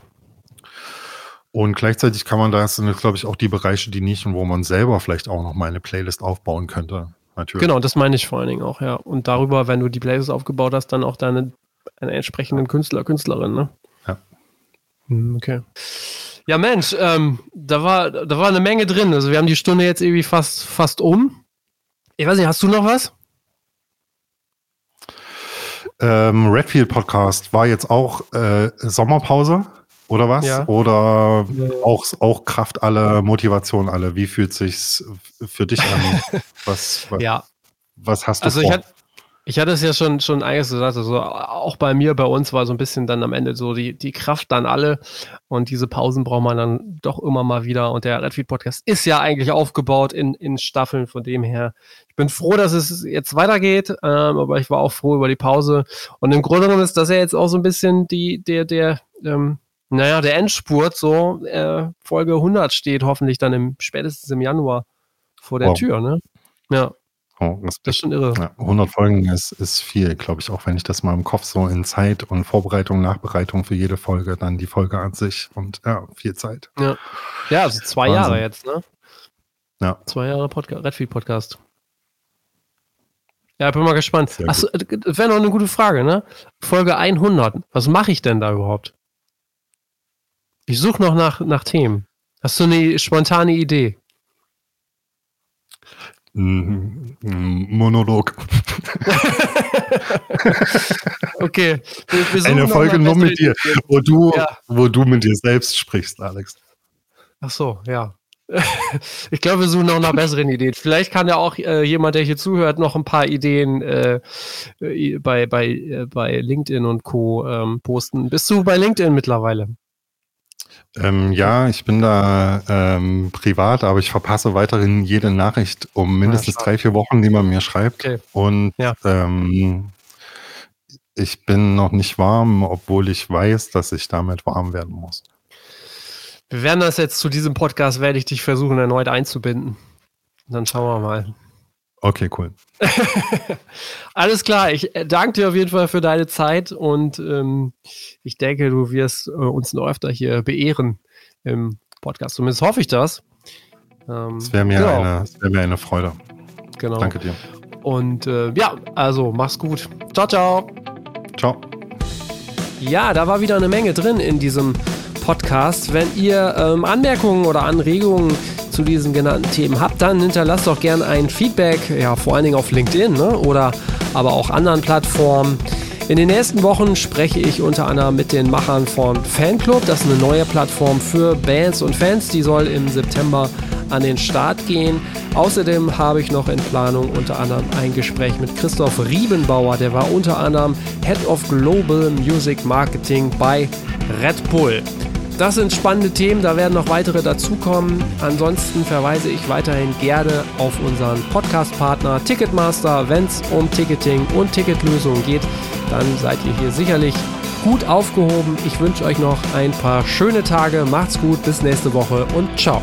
Und gleichzeitig kann man da, sind glaube ich, auch die Bereiche, die Nischen, wo man selber vielleicht auch noch mal eine Playlist aufbauen könnte.
Natürlich. Genau, das meine ich vor allen Dingen auch, ja. Und darüber, wenn du die Playlist aufgebaut hast, dann auch deine, deine entsprechenden Künstler, Künstlerin, ne? Ja. Hm, okay. Ja, Mensch, ähm, da, war, da war eine Menge drin. Also wir haben die Stunde jetzt irgendwie fast, fast um. Ich weiß nicht, hast du noch was?
Ähm, Redfield Podcast war jetzt auch äh, Sommerpause oder was? Ja. Oder ja. auch, auch Kraft alle, Motivation alle. Wie fühlt sich's für dich an? Was, was,
ja.
was hast du
also vor? Ich, hat, ich hatte es ja schon, schon einiges gesagt, also auch bei mir, bei uns war so ein bisschen dann am Ende so die, die Kraft dann alle und diese Pausen braucht man dann doch immer mal wieder und der Redfeed Podcast ist ja eigentlich aufgebaut in, in Staffeln, von dem her bin froh, dass es jetzt weitergeht, ähm, aber ich war auch froh über die Pause. Und im Grunde genommen ist das ja jetzt auch so ein bisschen die, der, der, ähm, Naja, der Endspurt, so äh, Folge 100 steht hoffentlich dann im, spätestens im Januar vor der
Wow.
Tür, ne? Ja, das
Respekt.
ist schon irre.
Ja, 100 Folgen ist, ist viel, glaube ich, auch wenn ich das mal im Kopf so in Zeit und Vorbereitung, Nachbereitung für jede Folge, dann die Folge an sich und ja, viel Zeit.
Ja, also zwei
Wahnsinn.
Jahre jetzt, ne?
Ja.
Zwei Jahre Podcast, Redfield Podcast. Ja, bin mal gespannt. Achso, das wäre noch eine gute Frage, ne? Folge 100. Was mache ich denn da überhaupt? Ich suche noch nach, nach Themen. Hast du eine spontane Idee?
Mm, mm, Monolog.
Okay.
Eine Folge nur mit dir, wo du,
Ja.
wo du mit dir selbst sprichst, Alex.
Ach so, ja. Ich glaube, wir suchen noch nach besseren Ideen. Vielleicht kann ja auch äh, jemand, der hier zuhört, noch ein paar Ideen äh, äh, bei, bei, äh, bei LinkedIn und Co. Ähm, posten. Bist du bei LinkedIn mittlerweile?
Ähm, ja, ich bin da ähm, privat, aber ich verpasse weiterhin jede Nachricht um mindestens
schade.
drei, vier Wochen, die man mir schreibt.
Okay.
Und
Ja.
ähm, ich bin noch nicht warm, obwohl ich weiß, dass ich damit warm werden muss.
Wir werden das jetzt zu diesem Podcast, werde ich dich versuchen, erneut einzubinden. Dann schauen wir mal.
Okay, cool.
Alles klar, ich äh, danke dir auf jeden Fall für deine Zeit und ähm, ich denke, du wirst äh, uns noch öfter hier beehren im Podcast. Zumindest hoffe ich das. Ähm,
Es wäre mir,
genau,
eine, wär mir eine Freude.
genau.
Danke dir.
Und äh, ja, also mach's gut. Ciao, ciao.
Ciao.
Ja, da war wieder eine Menge drin in diesem Podcast. Wenn ihr ähm, Anmerkungen oder Anregungen zu diesen genannten Themen habt, dann hinterlasst doch gerne ein Feedback, ja, vor allen Dingen auf LinkedIn ne? oder aber auch anderen Plattformen. In den nächsten Wochen spreche ich unter anderem mit den Machern von Fanclub. Das ist eine neue Plattform für Bands und Fans. Die soll im September an den Start gehen. Außerdem habe ich noch in Planung unter anderem ein Gespräch mit Christoph Riebenbauer. Der war unter anderem Head of Global Music Marketing bei Red Bull. Das sind spannende Themen, da werden noch weitere dazukommen. Ansonsten verweise ich weiterhin gerne auf unseren Podcast-Partner Ticketmaster. Wenn es um Ticketing und Ticketlösungen geht, dann seid ihr hier sicherlich gut aufgehoben. Ich wünsche euch noch ein paar schöne Tage. Macht's gut, bis nächste Woche und ciao.